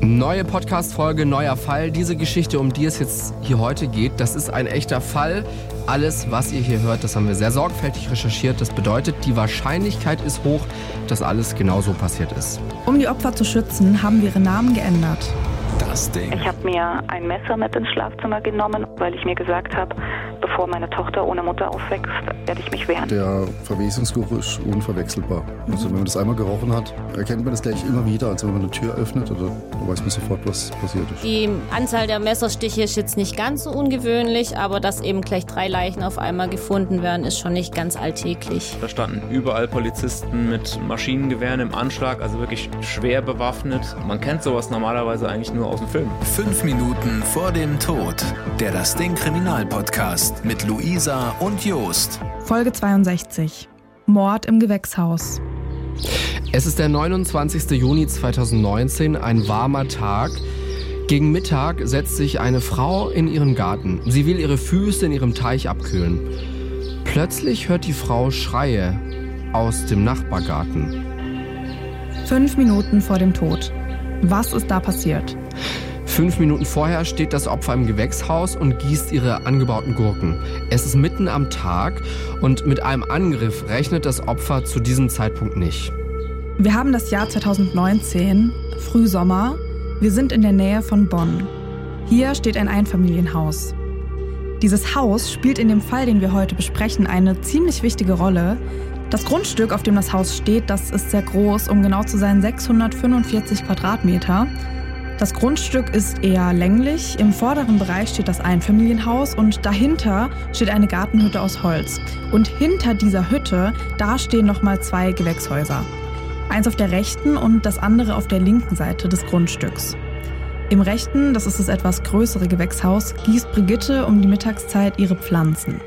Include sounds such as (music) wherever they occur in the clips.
Neue Podcast-Folge, neuer Fall. Diese Geschichte, um die es jetzt hier heute geht, das ist ein echter Fall. Alles, was ihr hier hört, das haben wir sehr sorgfältig recherchiert. Das bedeutet, die Wahrscheinlichkeit ist hoch, dass alles genauso passiert ist. Um die Opfer zu schützen, haben wir ihre Namen geändert. Das Ding. Ich habe mir ein Messer mit ins Schlafzimmer genommen, weil ich mir gesagt habe, bevor meine Tochter ohne Mutter aufwächst, werde ich mich wehren. Der Verwesungsgeruch ist unverwechselbar. Also wenn man das einmal gerochen hat, erkennt man das gleich immer wieder. Also wenn man eine Tür öffnet, oder da weiß man sofort, was passiert ist. Die Anzahl der Messerstiche ist jetzt nicht ganz so ungewöhnlich, aber dass eben gleich drei Leichen auf einmal gefunden werden, ist schon nicht ganz alltäglich. Da standen überall Polizisten mit Maschinengewehren im Anschlag, also wirklich schwer bewaffnet. Man kennt sowas normalerweise eigentlich nur aus dem Film. Fünf Minuten vor dem Tod. Der Das Ding Kriminalpodcast mit Luisa und Jost. Folge 62. Mord im Gewächshaus. Es ist der 29. Juni 2019, ein warmer Tag. Gegen Mittag setzt sich eine Frau in ihren Garten. Sie will ihre Füße in ihrem Teich abkühlen. Plötzlich hört die Frau Schreie aus dem Nachbargarten. Fünf Minuten vor dem Tod. Was ist da passiert? Fünf Minuten vorher steht das Opfer im Gewächshaus und gießt ihre angebauten Gurken. Es ist mitten am Tag und mit einem Angriff rechnet das Opfer zu diesem Zeitpunkt nicht. Wir haben das Jahr 2019, Frühsommer. Wir sind in der Nähe von Bonn. Hier steht ein Einfamilienhaus. Dieses Haus spielt in dem Fall, den wir heute besprechen, eine ziemlich wichtige Rolle. Das Grundstück, auf dem das Haus steht, das ist sehr groß, um genau zu sein 645 Quadratmeter. Das Grundstück ist eher länglich. Im vorderen Bereich steht das Einfamilienhaus und dahinter steht eine Gartenhütte aus Holz. Und hinter dieser Hütte, da stehen nochmal zwei Gewächshäuser. Eins auf der rechten und das andere auf der linken Seite des Grundstücks. Im rechten, das ist das etwas größere Gewächshaus, gießt Brigitte um die Mittagszeit ihre Pflanzen.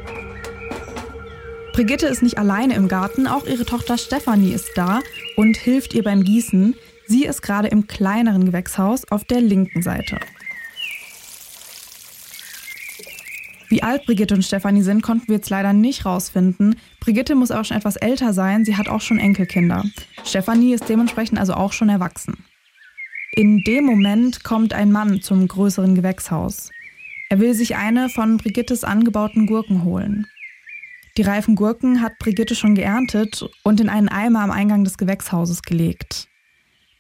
Brigitte ist nicht alleine im Garten, auch ihre Tochter Stefanie ist da und hilft ihr beim Gießen. Sie ist gerade im kleineren Gewächshaus auf der linken Seite. Wie alt Brigitte und Stefanie sind, konnten wir jetzt leider nicht rausfinden. Brigitte muss auch schon etwas älter sein, sie hat auch schon Enkelkinder. Stefanie ist dementsprechend also auch schon erwachsen. In dem Moment kommt ein Mann zum größeren Gewächshaus. Er will sich eine von Brigittes angebauten Gurken holen. Die reifen Gurken hat Brigitte schon geerntet und in einen Eimer am Eingang des Gewächshauses gelegt.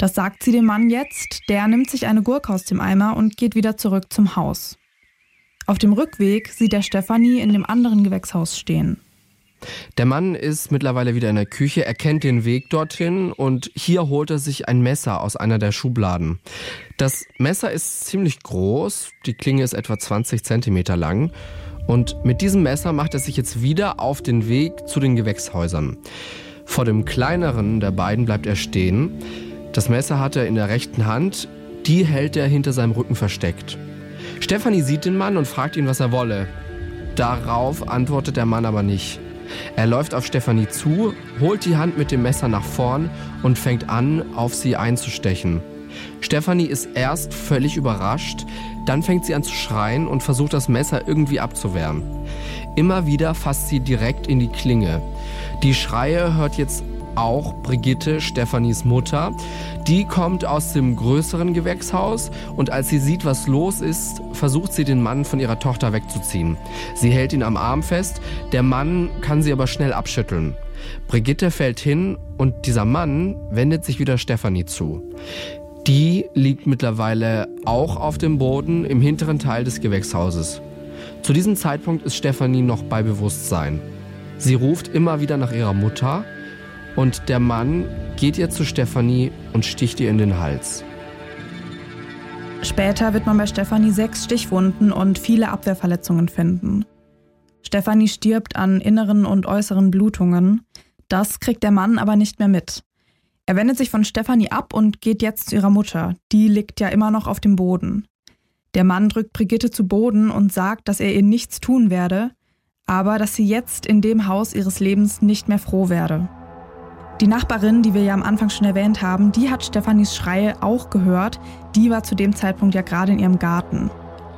Das sagt sie dem Mann jetzt, der nimmt sich eine Gurke aus dem Eimer und geht wieder zurück zum Haus. Auf dem Rückweg sieht er Stefanie in dem anderen Gewächshaus stehen. Der Mann ist mittlerweile wieder in der Küche, er kennt den Weg dorthin und hier holt er sich ein Messer aus einer der Schubladen. Das Messer ist ziemlich groß, die Klinge ist etwa 20 Zentimeter lang und mit diesem Messer macht er sich jetzt wieder auf den Weg zu den Gewächshäusern. Vor dem kleineren der beiden bleibt er stehen. Das Messer hat er in der rechten Hand, die hält er hinter seinem Rücken versteckt. Stefanie sieht den Mann und fragt ihn, was er wolle. Darauf antwortet der Mann aber nicht. Er läuft auf Stefanie zu, holt die Hand mit dem Messer nach vorn und fängt an, auf sie einzustechen. Stefanie ist erst völlig überrascht, dann fängt sie an zu schreien und versucht das Messer irgendwie abzuwehren. Immer wieder fasst sie direkt in die Klinge. Die Schreie hört jetzt auch Brigitte, Stefanis Mutter. Die kommt aus dem größeren Gewächshaus und als sie sieht, was los ist, versucht sie den Mann von ihrer Tochter wegzuziehen. Sie hält ihn am Arm fest, der Mann kann sie aber schnell abschütteln. Brigitte fällt hin und dieser Mann wendet sich wieder Stefanie zu. Die liegt mittlerweile auch auf dem Boden im hinteren Teil des Gewächshauses. Zu diesem Zeitpunkt ist Stefanie noch bei Bewusstsein. Sie ruft immer wieder nach ihrer Mutter und der Mann geht ihr zu Stefanie und sticht ihr in den Hals. Später wird man bei Stefanie sechs Stichwunden und viele Abwehrverletzungen finden. Stefanie stirbt an inneren und äußeren Blutungen. Das kriegt der Mann aber nicht mehr mit. Er wendet sich von Stefanie ab und geht jetzt zu ihrer Mutter. Die liegt ja immer noch auf dem Boden. Der Mann drückt Brigitte zu Boden und sagt, dass er ihr nichts tun werde, aber dass sie jetzt in dem Haus ihres Lebens nicht mehr froh werde. Die Nachbarin, die wir ja am Anfang schon erwähnt haben, die hat Stefanis Schreie auch gehört. Die war zu dem Zeitpunkt ja gerade in ihrem Garten.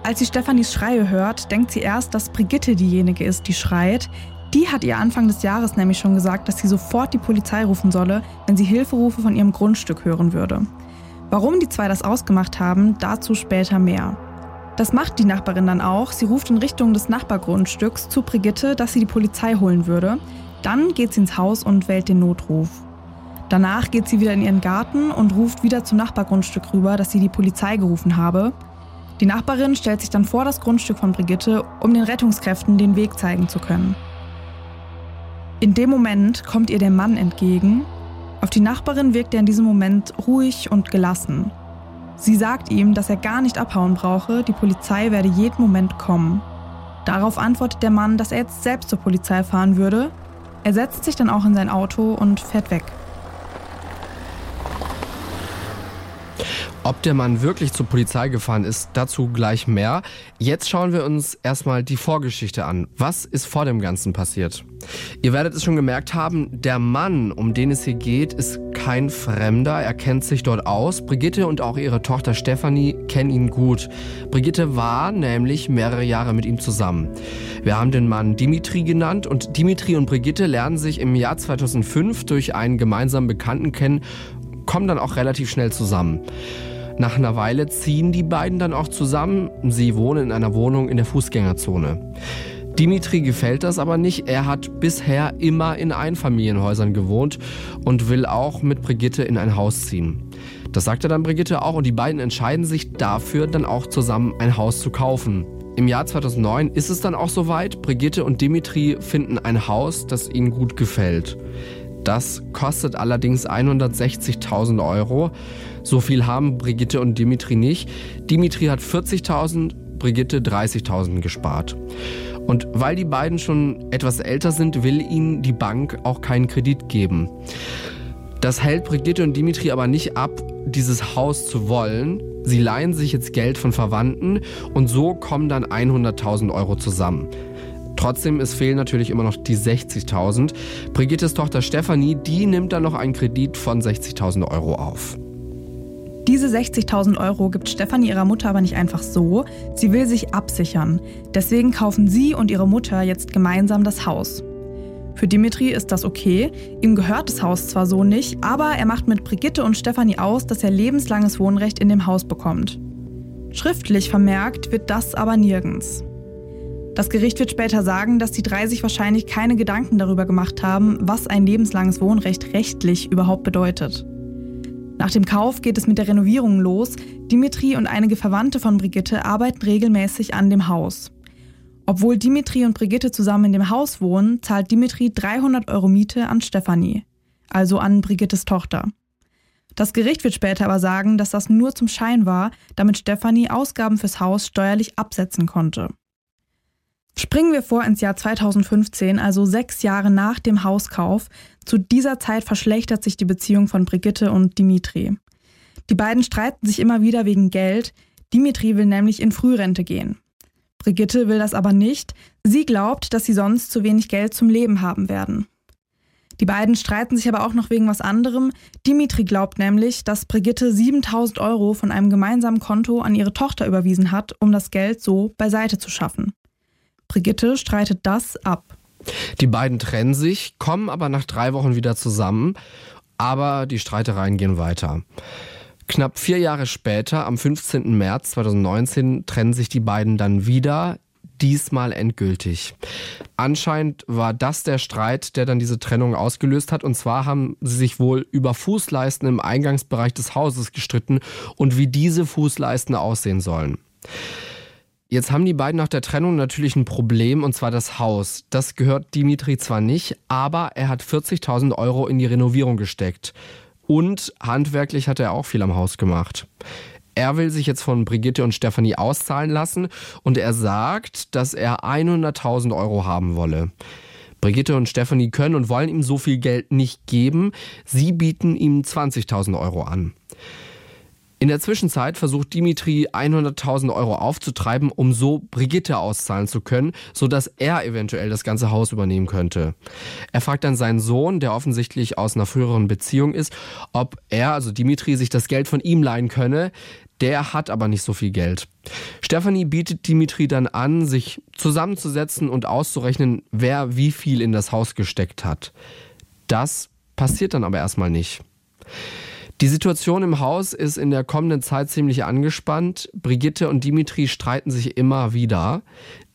Als sie Stefanis Schreie hört, denkt sie erst, dass Brigitte diejenige ist, die schreit. Die hat ihr Anfang des Jahres nämlich schon gesagt, dass sie sofort die Polizei rufen solle, wenn sie Hilferufe von ihrem Grundstück hören würde. Warum die zwei das ausgemacht haben, dazu später mehr. Das macht die Nachbarin dann auch. Sie ruft in Richtung des Nachbargrundstücks zu Brigitte, dass sie die Polizei holen würde. Dann geht sie ins Haus und wählt den Notruf. Danach geht sie wieder in ihren Garten und ruft wieder zum Nachbargrundstück rüber, dass sie die Polizei gerufen habe. Die Nachbarin stellt sich dann vor das Grundstück von Brigitte, um den Rettungskräften den Weg zeigen zu können. In dem Moment kommt ihr der Mann entgegen. Auf die Nachbarin wirkt er in diesem Moment ruhig und gelassen. Sie sagt ihm, dass er gar nicht abhauen brauche, die Polizei werde jeden Moment kommen. Darauf antwortet der Mann, dass er jetzt selbst zur Polizei fahren würde. Er setzt sich dann auch in sein Auto und fährt weg. Ob der Mann wirklich zur Polizei gefahren ist, dazu gleich mehr. Jetzt schauen wir uns erstmal die Vorgeschichte an. Was ist vor dem Ganzen passiert? Ihr werdet es schon gemerkt haben, der Mann, um den es hier geht, ist kein Fremder. Er kennt sich dort aus. Brigitte und auch ihre Tochter Stefanie kennen ihn gut. Brigitte war nämlich mehrere Jahre mit ihm zusammen. Wir haben den Mann Dimitri genannt und Dimitri und Brigitte lernen sich im Jahr 2005 durch einen gemeinsamen Bekannten kennen, kommen dann auch relativ schnell zusammen. Nach einer Weile ziehen die beiden dann auch zusammen. Sie wohnen in einer Wohnung in der Fußgängerzone. Dimitri gefällt das aber nicht. Er hat bisher immer in Einfamilienhäusern gewohnt und will auch mit Brigitte in ein Haus ziehen. Das sagt er dann Brigitte auch und die beiden entscheiden sich dafür, dann auch zusammen ein Haus zu kaufen. Im Jahr 2009 ist es dann auch soweit. Brigitte und Dimitri finden ein Haus, das ihnen gut gefällt. Das kostet allerdings 160.000 Euro. So viel haben Brigitte und Dimitri nicht. Dimitri hat 40.000, Brigitte 30.000 gespart. Und weil die beiden schon etwas älter sind, will ihnen die Bank auch keinen Kredit geben. Das hält Brigitte und Dimitri aber nicht ab, dieses Haus zu wollen. Sie leihen sich jetzt Geld von Verwandten und so kommen dann 100.000 Euro zusammen. Trotzdem, es fehlen natürlich immer noch die 60.000. Brigittes Tochter Stefanie, die nimmt dann noch einen Kredit von 60.000 Euro auf. Diese 60.000 Euro gibt Stefanie ihrer Mutter aber nicht einfach so. Sie will sich absichern. Deswegen kaufen sie und ihre Mutter jetzt gemeinsam das Haus. Für Dimitri ist das okay. Ihm gehört das Haus zwar so nicht, aber er macht mit Brigitte und Stefanie aus, dass er lebenslanges Wohnrecht in dem Haus bekommt. Schriftlich vermerkt wird das aber nirgends. Das Gericht wird später sagen, dass die drei sich wahrscheinlich keine Gedanken darüber gemacht haben, was ein lebenslanges Wohnrecht rechtlich überhaupt bedeutet. Nach dem Kauf geht es mit der Renovierung los. Dimitri und einige Verwandte von Brigitte arbeiten regelmäßig an dem Haus. Obwohl Dimitri und Brigitte zusammen in dem Haus wohnen, zahlt Dimitri 300 Euro Miete an Stefanie, also an Brigittes Tochter. Das Gericht wird später aber sagen, dass das nur zum Schein war, damit Stefanie Ausgaben fürs Haus steuerlich absetzen konnte. Springen wir vor ins Jahr 2015, also sechs Jahre nach dem Hauskauf. Zu dieser Zeit verschlechtert sich die Beziehung von Brigitte und Dimitri. Die beiden streiten sich immer wieder wegen Geld. Dimitri will nämlich in Frührente gehen. Brigitte will das aber nicht. Sie glaubt, dass sie sonst zu wenig Geld zum Leben haben werden. Die beiden streiten sich aber auch noch wegen was anderem. Dimitri glaubt nämlich, dass Brigitte 7000 Euro von einem gemeinsamen Konto an ihre Tochter überwiesen hat, um das Geld so beiseite zu schaffen. Brigitte streitet das ab. Die beiden trennen sich, kommen aber nach drei Wochen wieder zusammen, aber die Streitereien gehen weiter. Knapp vier Jahre später, am 15. März 2019, trennen sich die beiden dann wieder, diesmal endgültig. Anscheinend war das der Streit, der dann diese Trennung ausgelöst hat. Und zwar haben sie sich wohl über Fußleisten im Eingangsbereich des Hauses gestritten und wie diese Fußleisten aussehen sollen. Jetzt haben die beiden nach der Trennung natürlich ein Problem, und zwar das Haus. Das gehört Dimitri zwar nicht, aber er hat 40.000 Euro in die Renovierung gesteckt. Und handwerklich hat er auch viel am Haus gemacht. Er will sich jetzt von Brigitte und Stefanie auszahlen lassen und er sagt, dass er 100.000 Euro haben wolle. Brigitte und Stefanie können und wollen ihm so viel Geld nicht geben. Sie bieten ihm 20.000 Euro an. In der Zwischenzeit versucht Dimitri 100.000 Euro aufzutreiben, um so Brigitte auszahlen zu können, sodass er eventuell das ganze Haus übernehmen könnte. Er fragt dann seinen Sohn, der offensichtlich aus einer früheren Beziehung ist, ob er, also Dimitri, sich das Geld von ihm leihen könne. Der hat aber nicht so viel Geld. Stefanie bietet Dimitri dann an, sich zusammenzusetzen und auszurechnen, wer wie viel in das Haus gesteckt hat. Das passiert dann aber erstmal nicht. Die Situation im Haus ist in der kommenden Zeit ziemlich angespannt. Brigitte und Dimitri streiten sich immer wieder.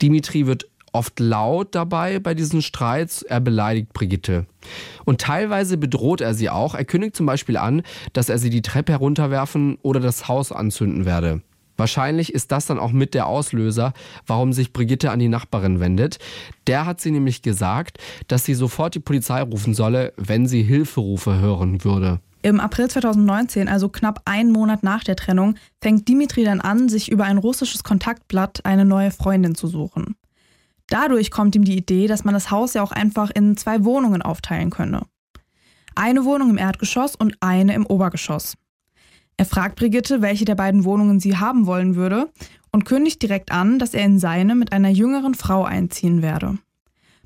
Dimitri wird oft laut dabei bei diesen Streits. Er beleidigt Brigitte. Und teilweise bedroht er sie auch. Er kündigt zum Beispiel an, dass er sie die Treppe herunterwerfen oder das Haus anzünden werde. Wahrscheinlich ist das dann auch mit der Auslöser, warum sich Brigitte an die Nachbarin wendet. Der hat sie nämlich gesagt, dass sie sofort die Polizei rufen solle, wenn sie Hilferufe hören würde. Im April 2019, also knapp einen Monat nach der Trennung, fängt Dimitri dann an, sich über ein russisches Kontaktblatt eine neue Freundin zu suchen. Dadurch kommt ihm die Idee, dass man das Haus ja auch einfach in zwei Wohnungen aufteilen könne. Eine Wohnung im Erdgeschoss und eine im Obergeschoss. Er fragt Brigitte, welche der beiden Wohnungen sie haben wollen würde und kündigt direkt an, dass er in seine mit einer jüngeren Frau einziehen werde.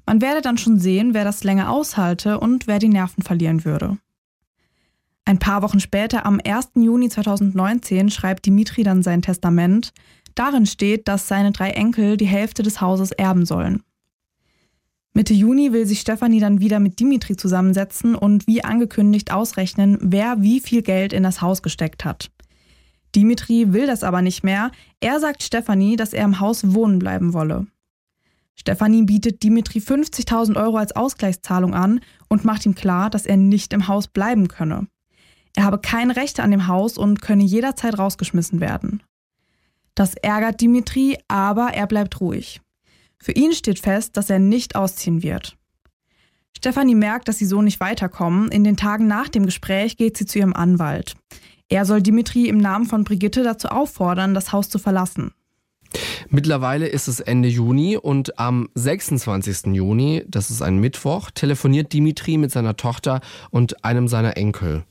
Man werde dann schon sehen, wer das länger aushalte und wer die Nerven verlieren würde. Ein paar Wochen später, am 1. Juni 2019, schreibt Dimitri dann sein Testament. Darin steht, dass seine drei Enkel die Hälfte des Hauses erben sollen. Mitte Juni will sich Stefanie dann wieder mit Dimitri zusammensetzen und wie angekündigt ausrechnen, wer wie viel Geld in das Haus gesteckt hat. Dimitri will das aber nicht mehr. Er sagt Stefanie, dass er im Haus wohnen bleiben wolle. Stefanie bietet Dimitri 50.000 Euro als Ausgleichszahlung an und macht ihm klar, dass er nicht im Haus bleiben könne. Er habe keine Rechte an dem Haus und könne jederzeit rausgeschmissen werden. Das ärgert Dimitri, aber er bleibt ruhig. Für ihn steht fest, dass er nicht ausziehen wird. Stefanie merkt, dass sie so nicht weiterkommen. In den Tagen nach dem Gespräch geht sie zu ihrem Anwalt. Er soll Dimitri im Namen von Brigitte dazu auffordern, das Haus zu verlassen. Mittlerweile ist es Ende Juni und am 26. Juni, das ist ein Mittwoch, telefoniert Dimitri mit seiner Tochter und einem seiner Enkel.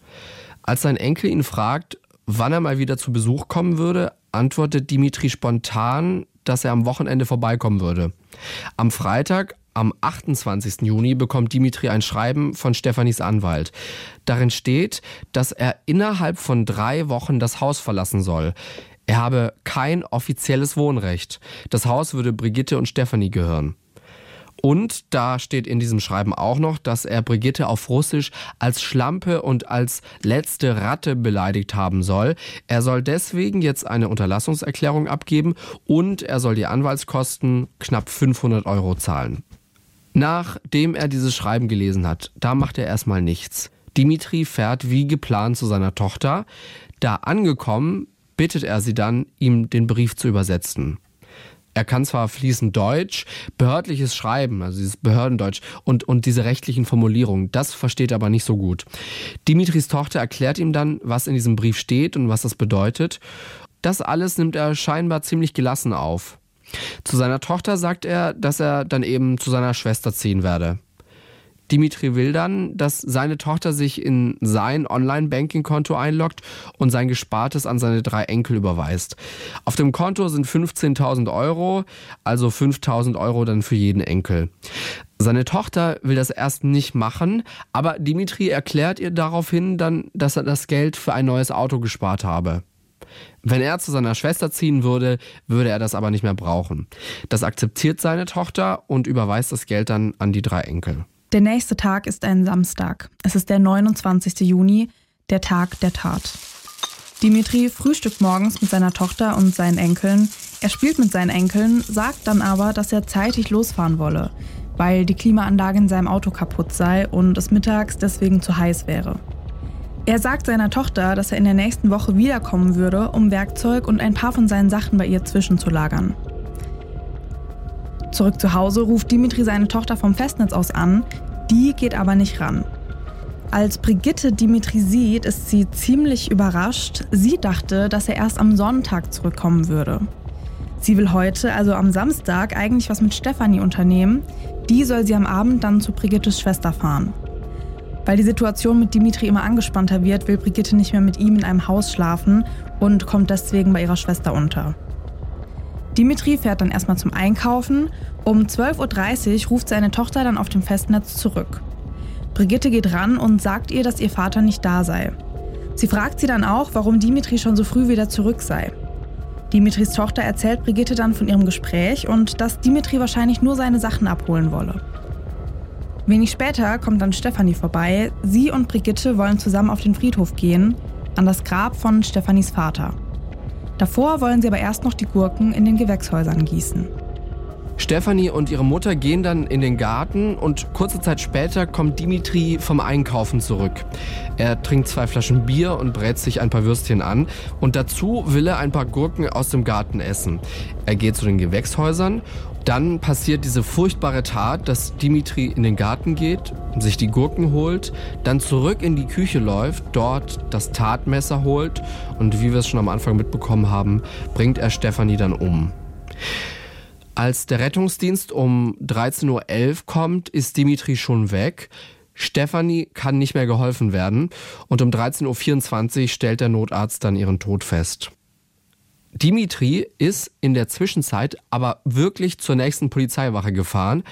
Als sein Enkel ihn fragt, wann er mal wieder zu Besuch kommen würde, antwortet Dimitri spontan, dass er am Wochenende vorbeikommen würde. Am Freitag, am 28. Juni bekommt Dimitri ein Schreiben von Stefanis Anwalt. Darin steht, dass er innerhalb von drei Wochen das Haus verlassen soll. Er habe kein offizielles Wohnrecht. Das Haus würde Brigitte und Stefanie gehören. Und da steht in diesem Schreiben auch noch, dass er Brigitte auf Russisch als Schlampe und als letzte Ratte beleidigt haben soll. Er soll deswegen jetzt eine Unterlassungserklärung abgeben und er soll die Anwaltskosten knapp 500 Euro zahlen. Nachdem er dieses Schreiben gelesen hat, da macht er erstmal nichts. Dimitri fährt wie geplant zu seiner Tochter. Da angekommen, bittet er sie dann, ihm den Brief zu übersetzen. Er kann zwar fließend Deutsch, behördliches Schreiben, also dieses Behördendeutsch und, und diese rechtlichen Formulierungen, das versteht er aber nicht so gut. Dimitris Tochter erklärt ihm dann, was in diesem Brief steht und was das bedeutet. Das alles nimmt er scheinbar ziemlich gelassen auf. Zu seiner Tochter sagt er, dass er dann eben zu seiner Schwester ziehen werde. Dimitri will dann, dass seine Tochter sich in sein Online-Banking-Konto einloggt und sein Gespartes an seine drei Enkel überweist. Auf dem Konto sind 15.000 Euro, also 5.000 Euro dann für jeden Enkel. Seine Tochter will das erst nicht machen, aber Dimitri erklärt ihr daraufhin dann, dass er das Geld für ein neues Auto gespart habe. Wenn er zu seiner Schwester ziehen würde, würde er das aber nicht mehr brauchen. Das akzeptiert seine Tochter und überweist das Geld dann an die drei Enkel. Der nächste Tag ist ein Samstag. Es ist der 29. Juni, der Tag der Tat. Dimitri frühstückt morgens mit seiner Tochter und seinen Enkeln. Er spielt mit seinen Enkeln, sagt dann aber, dass er zeitig losfahren wolle, weil die Klimaanlage in seinem Auto kaputt sei und es mittags deswegen zu heiß wäre. Er sagt seiner Tochter, dass er in der nächsten Woche wiederkommen würde, um Werkzeug und ein paar von seinen Sachen bei ihr zwischenzulagern. Zurück zu Hause ruft Dimitri seine Tochter vom Festnetz aus an, die geht aber nicht ran. Als Brigitte Dimitri sieht, ist sie ziemlich überrascht. Sie dachte, dass er erst am Sonntag zurückkommen würde. Sie will heute, also am Samstag, eigentlich was mit Stefanie unternehmen. Die soll sie am Abend dann zu Brigittes Schwester fahren. Weil die Situation mit Dimitri immer angespannter wird, will Brigitte nicht mehr mit ihm in einem Haus schlafen und kommt deswegen bei ihrer Schwester unter. Dimitri fährt dann erstmal zum Einkaufen. Um 12.30 Uhr ruft seine Tochter dann auf dem Festnetz zurück. Brigitte geht ran und sagt ihr, dass ihr Vater nicht da sei. Sie fragt sie dann auch, warum Dimitri schon so früh wieder zurück sei. Dimitris Tochter erzählt Brigitte dann von ihrem Gespräch und dass Dimitri wahrscheinlich nur seine Sachen abholen wolle. Wenig später kommt dann Stefanie vorbei. Sie und Brigitte wollen zusammen auf den Friedhof gehen, an das Grab von Stefanis Vater. Davor wollen sie aber erst noch die Gurken in den Gewächshäusern gießen. Stefanie und ihre Mutter gehen dann in den Garten und kurze Zeit später kommt Dimitri vom Einkaufen zurück. Er trinkt zwei Flaschen Bier und brät sich ein paar Würstchen an und dazu will er ein paar Gurken aus dem Garten essen. Er geht zu den Gewächshäusern. Dann passiert diese furchtbare Tat, dass Dimitri in den Garten geht, sich die Gurken holt, dann zurück in die Küche läuft, dort das Tatmesser holt und wie wir es schon am Anfang mitbekommen haben, bringt er Stefanie dann um. Als der Rettungsdienst um 13.11 Uhr kommt, ist Dimitri schon weg. Stefanie kann nicht mehr geholfen werden und um 13.24 Uhr stellt der Notarzt dann ihren Tod fest. Dimitri ist in der Zwischenzeit aber wirklich zur nächsten Polizeiwache gefahren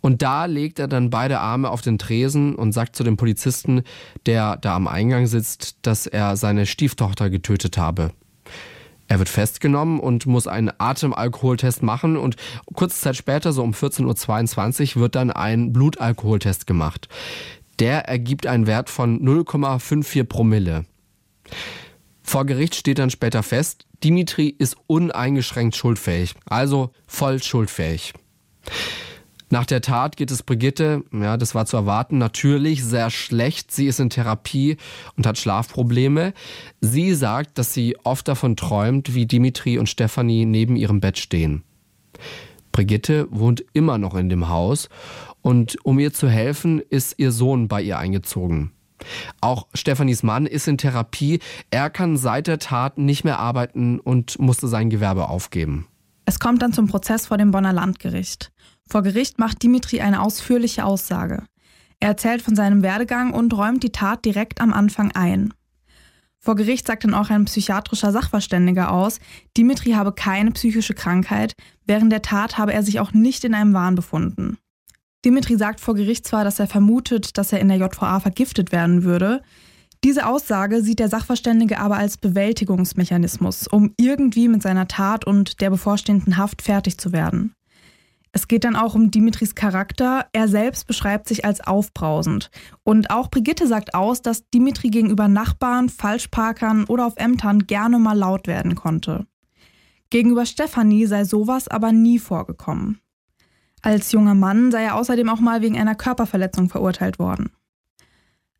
und da legt er dann beide Arme auf den Tresen und sagt zu dem Polizisten, der da am Eingang sitzt, dass er seine Stieftochter getötet habe. Er wird festgenommen und muss einen Atemalkoholtest machen und kurze Zeit später, so um 14.22 Uhr, wird dann ein Blutalkoholtest gemacht. Der ergibt einen Wert von 0,54 Promille. Vor Gericht steht dann später fest, Dimitri ist uneingeschränkt schuldfähig, also voll schuldfähig. Nach der Tat geht es Brigitte, ja, das war zu erwarten, natürlich sehr schlecht. Sie ist in Therapie und hat Schlafprobleme. Sie sagt, dass sie oft davon träumt, wie Dimitri und Stefanie neben ihrem Bett stehen. Brigitte wohnt immer noch in dem Haus und um ihr zu helfen, ist ihr Sohn bei ihr eingezogen. Auch Stefanis Mann ist in Therapie. Er kann seit der Tat nicht mehr arbeiten und musste sein Gewerbe aufgeben. Es kommt dann zum Prozess vor dem Bonner Landgericht. Vor Gericht macht Dimitri eine ausführliche Aussage. Er erzählt von seinem Werdegang und räumt die Tat direkt am Anfang ein. Vor Gericht sagt dann auch ein psychiatrischer Sachverständiger aus, Dimitri habe keine psychische Krankheit, während der Tat habe er sich auch nicht in einem Wahn befunden. Dimitri sagt vor Gericht zwar, dass er vermutet, dass er in der JVA vergiftet werden würde. Diese Aussage sieht der Sachverständige aber als Bewältigungsmechanismus, um irgendwie mit seiner Tat und der bevorstehenden Haft fertig zu werden. Es geht dann auch um Dimitris Charakter. Er selbst beschreibt sich als aufbrausend. Und auch Brigitte sagt aus, dass Dimitri gegenüber Nachbarn, Falschparkern oder auf Ämtern gerne mal laut werden konnte. Gegenüber Stefanie sei sowas aber nie vorgekommen. Als junger Mann sei er außerdem auch mal wegen einer Körperverletzung verurteilt worden.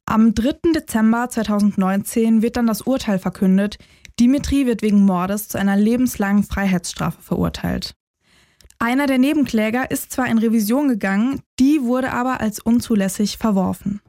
Am 3. Dezember 2019 wird dann das Urteil verkündet. Dimitri wird wegen Mordes zu einer lebenslangen Freiheitsstrafe verurteilt. Einer der Nebenkläger ist zwar in Revision gegangen, die wurde aber als unzulässig verworfen.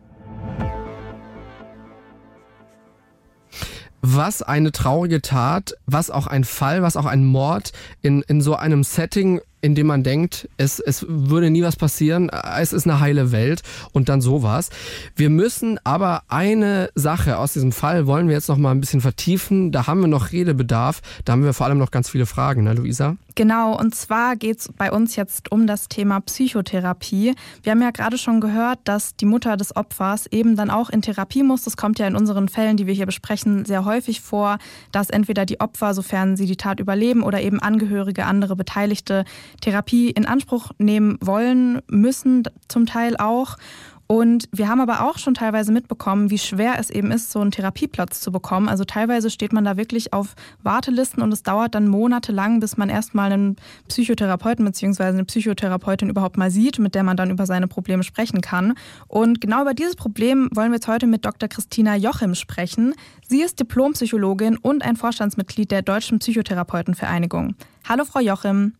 Was eine traurige Tat, was auch ein Fall, was auch ein Mord in, in so einem Setting in dem man denkt, es, es würde nie was passieren, es ist eine heile Welt und dann sowas. Wir müssen aber eine Sache aus diesem Fall wollen wir jetzt noch mal ein bisschen vertiefen. Da haben wir noch Redebedarf, da haben wir vor allem noch ganz viele Fragen, ne, Luisa? Genau, und zwar geht es bei uns jetzt um das Thema Psychotherapie. Wir haben ja gerade schon gehört, dass die Mutter des Opfers eben dann auch in Therapie muss. Das kommt ja in unseren Fällen, die wir hier besprechen, sehr häufig vor, dass entweder die Opfer, sofern sie die Tat überleben, oder eben Angehörige, andere Beteiligte Therapie in Anspruch nehmen wollen, müssen zum Teil auch. Und wir haben aber auch schon teilweise mitbekommen, wie schwer es eben ist, so einen Therapieplatz zu bekommen. Also teilweise steht man da wirklich auf Wartelisten und es dauert dann monatelang, bis man erstmal einen Psychotherapeuten bzw. eine Psychotherapeutin überhaupt mal sieht, mit der man dann über seine Probleme sprechen kann. Und genau über dieses Problem wollen wir jetzt heute mit Dr. Christina Jochim sprechen. Sie ist Diplompsychologin und ein Vorstandsmitglied der Deutschen Psychotherapeutenvereinigung. Hallo, Frau Jochim.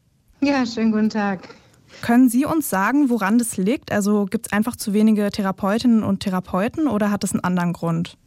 Ja, schönen guten Tag. Können Sie uns sagen, woran das liegt? Also gibt es einfach zu wenige Therapeutinnen und Therapeuten oder hat es einen anderen Grund?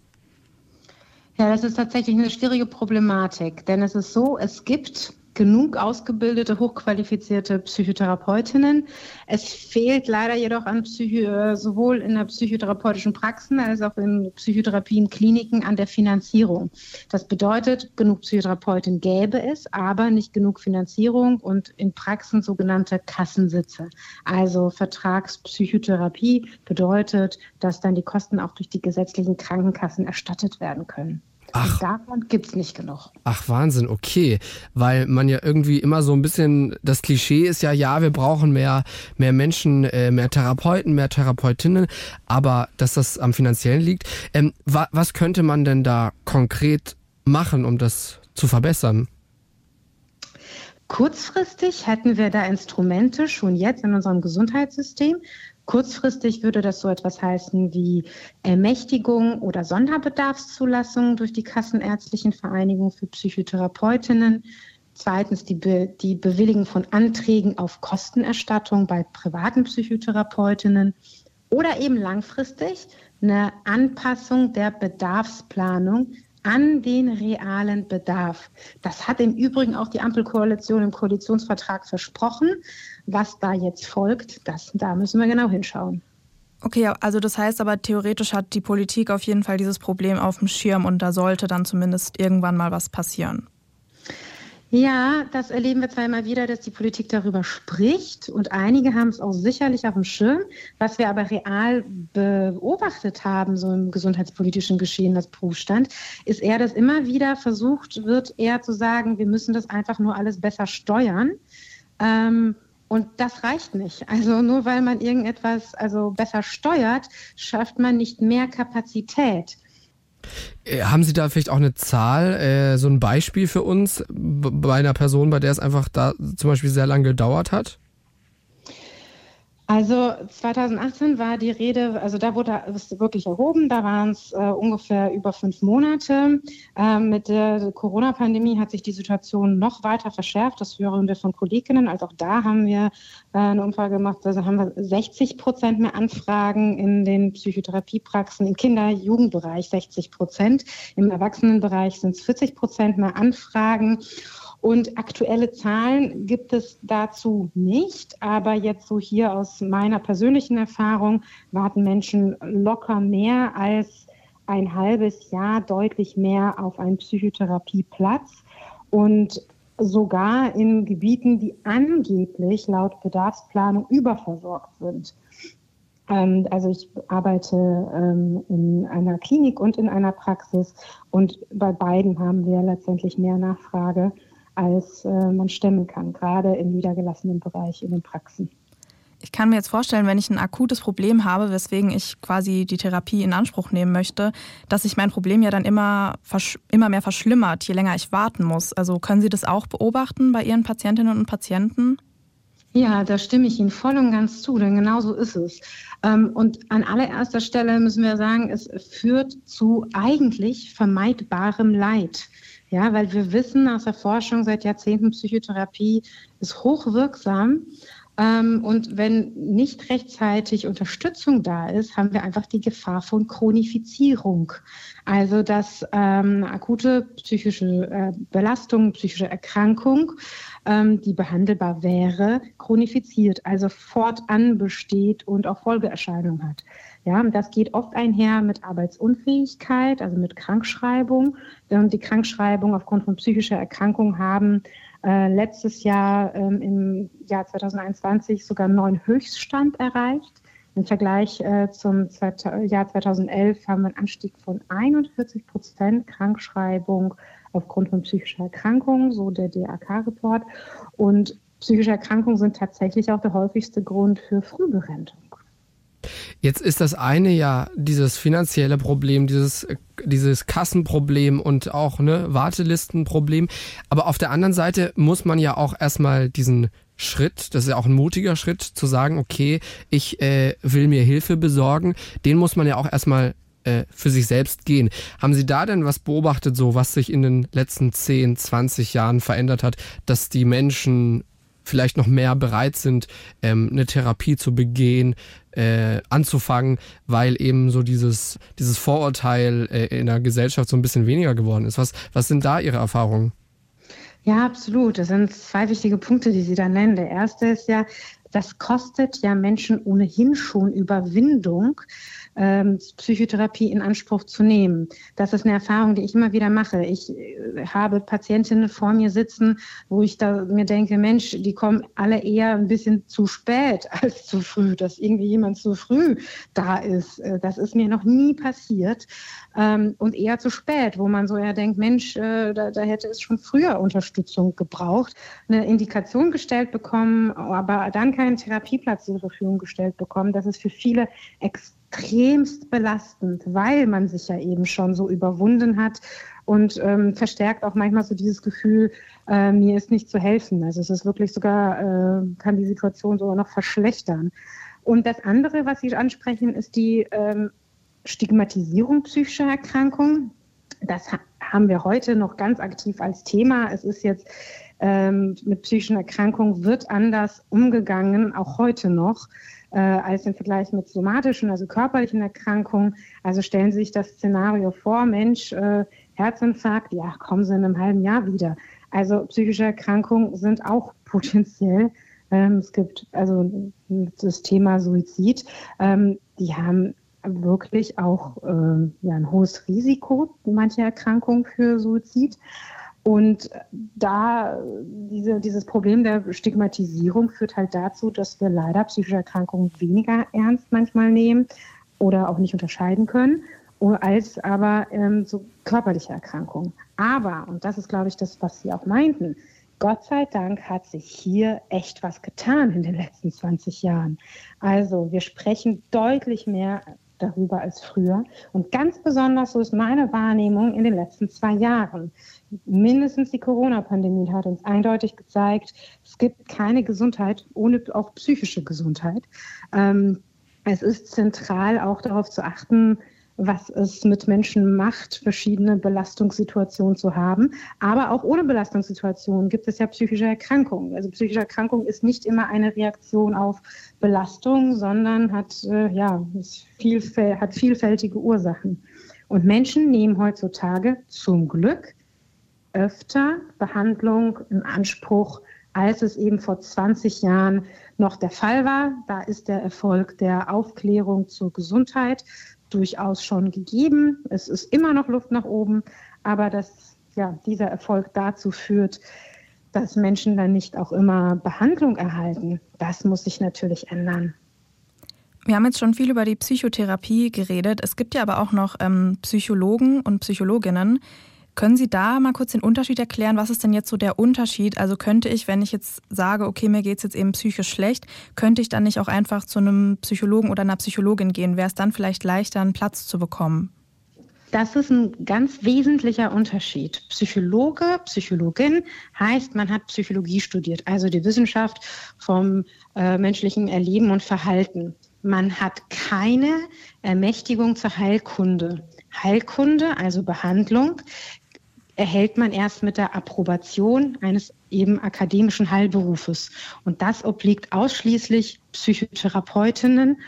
Ja, das ist tatsächlich eine schwierige Problematik, denn es ist so, es gibt genug ausgebildete, hochqualifizierte Psychotherapeutinnen. Es fehlt leider jedoch an Psycho sowohl in der psychotherapeutischen Praxen als auch in Psychotherapien, Kliniken an der Finanzierung. Das bedeutet, genug Psychotherapeutinnen gäbe es, aber nicht genug Finanzierung und in Praxen sogenannte Kassensitze. Also Vertragspsychotherapie bedeutet, dass dann die Kosten auch durch die gesetzlichen Krankenkassen erstattet werden können. Ach. Und davon gibt es nicht genug. Ach, Wahnsinn, okay. Weil man ja irgendwie immer so ein bisschen, das Klischee ist ja, ja, wir brauchen mehr, mehr Menschen, äh, mehr Therapeuten, mehr Therapeutinnen, aber dass das am finanziellen liegt. Ähm, wa was könnte man denn da konkret machen, um das zu verbessern? Kurzfristig hätten wir da Instrumente schon jetzt in unserem Gesundheitssystem. Kurzfristig würde das so etwas heißen wie Ermächtigung oder Sonderbedarfszulassung durch die Kassenärztlichen Vereinigungen für Psychotherapeutinnen. Zweitens die, Be die Bewilligung von Anträgen auf Kostenerstattung bei privaten Psychotherapeutinnen. Oder eben langfristig eine Anpassung der Bedarfsplanung an den realen Bedarf. Das hat im Übrigen auch die Ampelkoalition im Koalitionsvertrag versprochen. Was da jetzt folgt, das, da müssen wir genau hinschauen. Okay, also das heißt aber theoretisch hat die Politik auf jeden Fall dieses Problem auf dem Schirm und da sollte dann zumindest irgendwann mal was passieren. Ja, das erleben wir zwar immer wieder, dass die Politik darüber spricht und einige haben es auch sicherlich auf dem Schirm. Was wir aber real beobachtet haben, so im gesundheitspolitischen Geschehen, das Berufsstand, ist eher, dass immer wieder versucht wird, eher zu sagen, wir müssen das einfach nur alles besser steuern. Ähm, und das reicht nicht. Also nur weil man irgendetwas also besser steuert, schafft man nicht mehr Kapazität. Äh, haben Sie da vielleicht auch eine Zahl, äh, so ein Beispiel für uns bei einer Person, bei der es einfach da zum Beispiel sehr lange gedauert hat? Also 2018 war die Rede, also da wurde es wirklich erhoben, da waren es äh, ungefähr über fünf Monate. Ähm, mit der Corona-Pandemie hat sich die Situation noch weiter verschärft. Das hören wir von Kolleginnen. Also auch da haben wir äh, eine Umfrage gemacht. Also haben wir 60 Prozent mehr Anfragen in den Psychotherapiepraxen, im Kinder-Jugendbereich 60 Prozent. Im Erwachsenenbereich sind es 40 Prozent mehr Anfragen. Und aktuelle Zahlen gibt es dazu nicht. Aber jetzt so hier aus meiner persönlichen Erfahrung warten Menschen locker mehr als ein halbes Jahr deutlich mehr auf einen Psychotherapieplatz. Und sogar in Gebieten, die angeblich laut Bedarfsplanung überversorgt sind. Ähm, also ich arbeite ähm, in einer Klinik und in einer Praxis und bei beiden haben wir letztendlich mehr Nachfrage als äh, man stemmen kann, gerade im niedergelassenen Bereich in den Praxen. Ich kann mir jetzt vorstellen, wenn ich ein akutes Problem habe, weswegen ich quasi die Therapie in Anspruch nehmen möchte, dass sich mein Problem ja dann immer, immer mehr verschlimmert, je länger ich warten muss. Also können Sie das auch beobachten bei Ihren Patientinnen und Patienten? Ja, da stimme ich Ihnen voll und ganz zu, denn genau so ist es. Ähm, und an allererster Stelle müssen wir sagen, es führt zu eigentlich vermeidbarem Leid. Ja, weil wir wissen aus der Forschung seit Jahrzehnten, Psychotherapie ist hochwirksam. Ähm, und wenn nicht rechtzeitig Unterstützung da ist, haben wir einfach die Gefahr von Chronifizierung. Also dass ähm, akute psychische äh, Belastung, psychische Erkrankung, ähm, die behandelbar wäre, chronifiziert, also fortan besteht und auch Folgeerscheinungen hat. Ja, das geht oft einher mit Arbeitsunfähigkeit, also mit Krankschreibung. Und die Krankschreibung aufgrund von psychischer Erkrankung haben äh, letztes Jahr ähm, im Jahr 2021 sogar einen neuen Höchststand erreicht. Im Vergleich äh, zum Jahr 2011 haben wir einen Anstieg von 41 Prozent Krankschreibung aufgrund von psychischer Erkrankung, so der DAK-Report. Und psychische Erkrankungen sind tatsächlich auch der häufigste Grund für Frühberentung. Jetzt ist das eine ja dieses finanzielle Problem, dieses, dieses Kassenproblem und auch ne, Wartelistenproblem. Aber auf der anderen Seite muss man ja auch erstmal diesen Schritt, das ist ja auch ein mutiger Schritt, zu sagen, okay, ich äh, will mir Hilfe besorgen, den muss man ja auch erstmal äh, für sich selbst gehen. Haben Sie da denn was beobachtet, so was sich in den letzten 10, 20 Jahren verändert hat, dass die Menschen vielleicht noch mehr bereit sind, ähm, eine Therapie zu begehen, äh, anzufangen, weil eben so dieses, dieses Vorurteil äh, in der Gesellschaft so ein bisschen weniger geworden ist. Was, was sind da Ihre Erfahrungen? Ja, absolut. Das sind zwei wichtige Punkte, die Sie da nennen. Der erste ist ja, das kostet ja Menschen ohnehin schon Überwindung, ähm, Psychotherapie in Anspruch zu nehmen. Das ist eine Erfahrung, die ich immer wieder mache. Ich äh, habe Patientinnen vor mir sitzen, wo ich da mir denke, Mensch, die kommen alle eher ein bisschen zu spät (laughs) als zu früh, dass irgendwie jemand zu früh da ist. Äh, das ist mir noch nie passiert ähm, und eher zu spät, wo man so eher denkt, Mensch, äh, da, da hätte es schon früher Unterstützung gebraucht, eine Indikation gestellt bekommen, aber dann keinen Therapieplatz zur Verfügung gestellt bekommen. Das ist für viele extremst belastend, weil man sich ja eben schon so überwunden hat und ähm, verstärkt auch manchmal so dieses Gefühl, äh, mir ist nicht zu helfen. Also es ist wirklich sogar, äh, kann die Situation sogar noch verschlechtern. Und das andere, was Sie ansprechen, ist die ähm, Stigmatisierung psychischer Erkrankungen. Das ha haben wir heute noch ganz aktiv als Thema. Es ist jetzt ähm, mit psychischen Erkrankungen wird anders umgegangen, auch heute noch, äh, als im Vergleich mit somatischen, also körperlichen Erkrankungen. Also stellen Sie sich das Szenario vor, Mensch, äh, Herzinfarkt, ja, kommen Sie in einem halben Jahr wieder. Also psychische Erkrankungen sind auch potenziell ähm, es gibt also das Thema Suizid. Ähm, die haben wirklich auch äh, ja, ein hohes Risiko, manche Erkrankungen für Suizid. Und da diese, dieses Problem der Stigmatisierung führt halt dazu, dass wir leider psychische Erkrankungen weniger ernst manchmal nehmen oder auch nicht unterscheiden können, als aber ähm, so körperliche Erkrankungen. Aber, und das ist, glaube ich, das, was Sie auch meinten, Gott sei Dank hat sich hier echt was getan in den letzten 20 Jahren. Also wir sprechen deutlich mehr darüber als früher. Und ganz besonders, so ist meine Wahrnehmung in den letzten zwei Jahren. Mindestens die Corona-Pandemie hat uns eindeutig gezeigt, es gibt keine Gesundheit ohne auch psychische Gesundheit. Ähm, es ist zentral auch darauf zu achten, was es mit Menschen macht, verschiedene Belastungssituationen zu haben. Aber auch ohne Belastungssituationen gibt es ja psychische Erkrankungen. Also psychische Erkrankung ist nicht immer eine Reaktion auf Belastung, sondern hat, äh, ja, vielfäl hat vielfältige Ursachen. Und Menschen nehmen heutzutage zum Glück öfter Behandlung in Anspruch, als es eben vor 20 Jahren noch der Fall war. Da ist der Erfolg der Aufklärung zur Gesundheit durchaus schon gegeben. Es ist immer noch Luft nach oben, aber dass ja, dieser Erfolg dazu führt, dass Menschen dann nicht auch immer Behandlung erhalten, das muss sich natürlich ändern. Wir haben jetzt schon viel über die Psychotherapie geredet. Es gibt ja aber auch noch ähm, Psychologen und Psychologinnen, können Sie da mal kurz den Unterschied erklären? Was ist denn jetzt so der Unterschied? Also könnte ich, wenn ich jetzt sage, okay, mir geht es jetzt eben psychisch schlecht, könnte ich dann nicht auch einfach zu einem Psychologen oder einer Psychologin gehen? Wäre es dann vielleicht leichter, einen Platz zu bekommen? Das ist ein ganz wesentlicher Unterschied. Psychologe, Psychologin heißt, man hat Psychologie studiert, also die Wissenschaft vom äh, menschlichen Erleben und Verhalten. Man hat keine Ermächtigung zur Heilkunde. Heilkunde, also Behandlung, erhält man erst mit der Approbation eines eben akademischen Heilberufes. Und das obliegt ausschließlich Psychotherapeutinnen,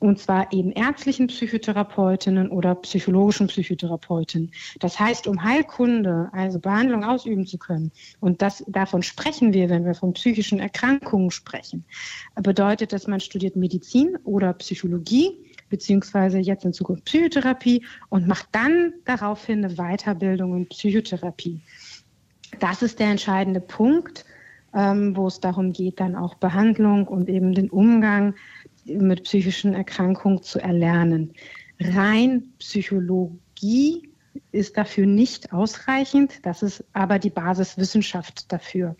und zwar eben ärztlichen Psychotherapeutinnen oder psychologischen Psychotherapeutinnen. Das heißt, um Heilkunde, also Behandlung ausüben zu können, und das, davon sprechen wir, wenn wir von psychischen Erkrankungen sprechen, bedeutet dass man studiert Medizin oder Psychologie beziehungsweise jetzt in Zukunft Psychotherapie und macht dann daraufhin eine Weiterbildung in Psychotherapie. Das ist der entscheidende Punkt, ähm, wo es darum geht, dann auch Behandlung und eben den Umgang mit psychischen Erkrankungen zu erlernen. Rein Psychologie ist dafür nicht ausreichend, das ist aber die Basiswissenschaft dafür.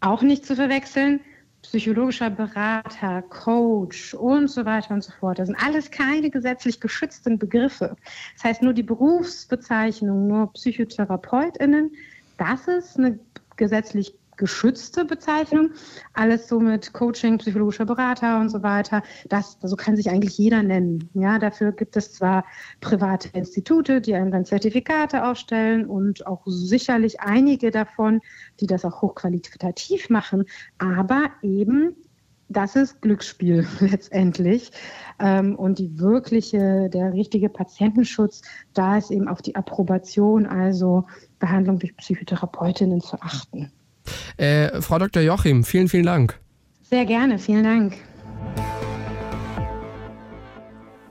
Auch nicht zu verwechseln psychologischer Berater, Coach und so weiter und so fort. Das sind alles keine gesetzlich geschützten Begriffe. Das heißt, nur die Berufsbezeichnung, nur PsychotherapeutInnen, das ist eine gesetzlich geschützte Bezeichnung. Alles so mit Coaching, psychologischer Berater und so weiter. Das, so kann sich eigentlich jeder nennen. Ja, dafür gibt es zwar private Institute, die einem dann Zertifikate aufstellen und auch sicherlich einige davon, die das auch hochqualitativ machen, aber eben das ist Glücksspiel (laughs) letztendlich. Ähm, und die wirkliche, der richtige Patientenschutz, da ist eben auf die Approbation, also Behandlung durch Psychotherapeutinnen zu achten. Äh, Frau Dr. Joachim, vielen, vielen Dank. Sehr gerne, vielen Dank.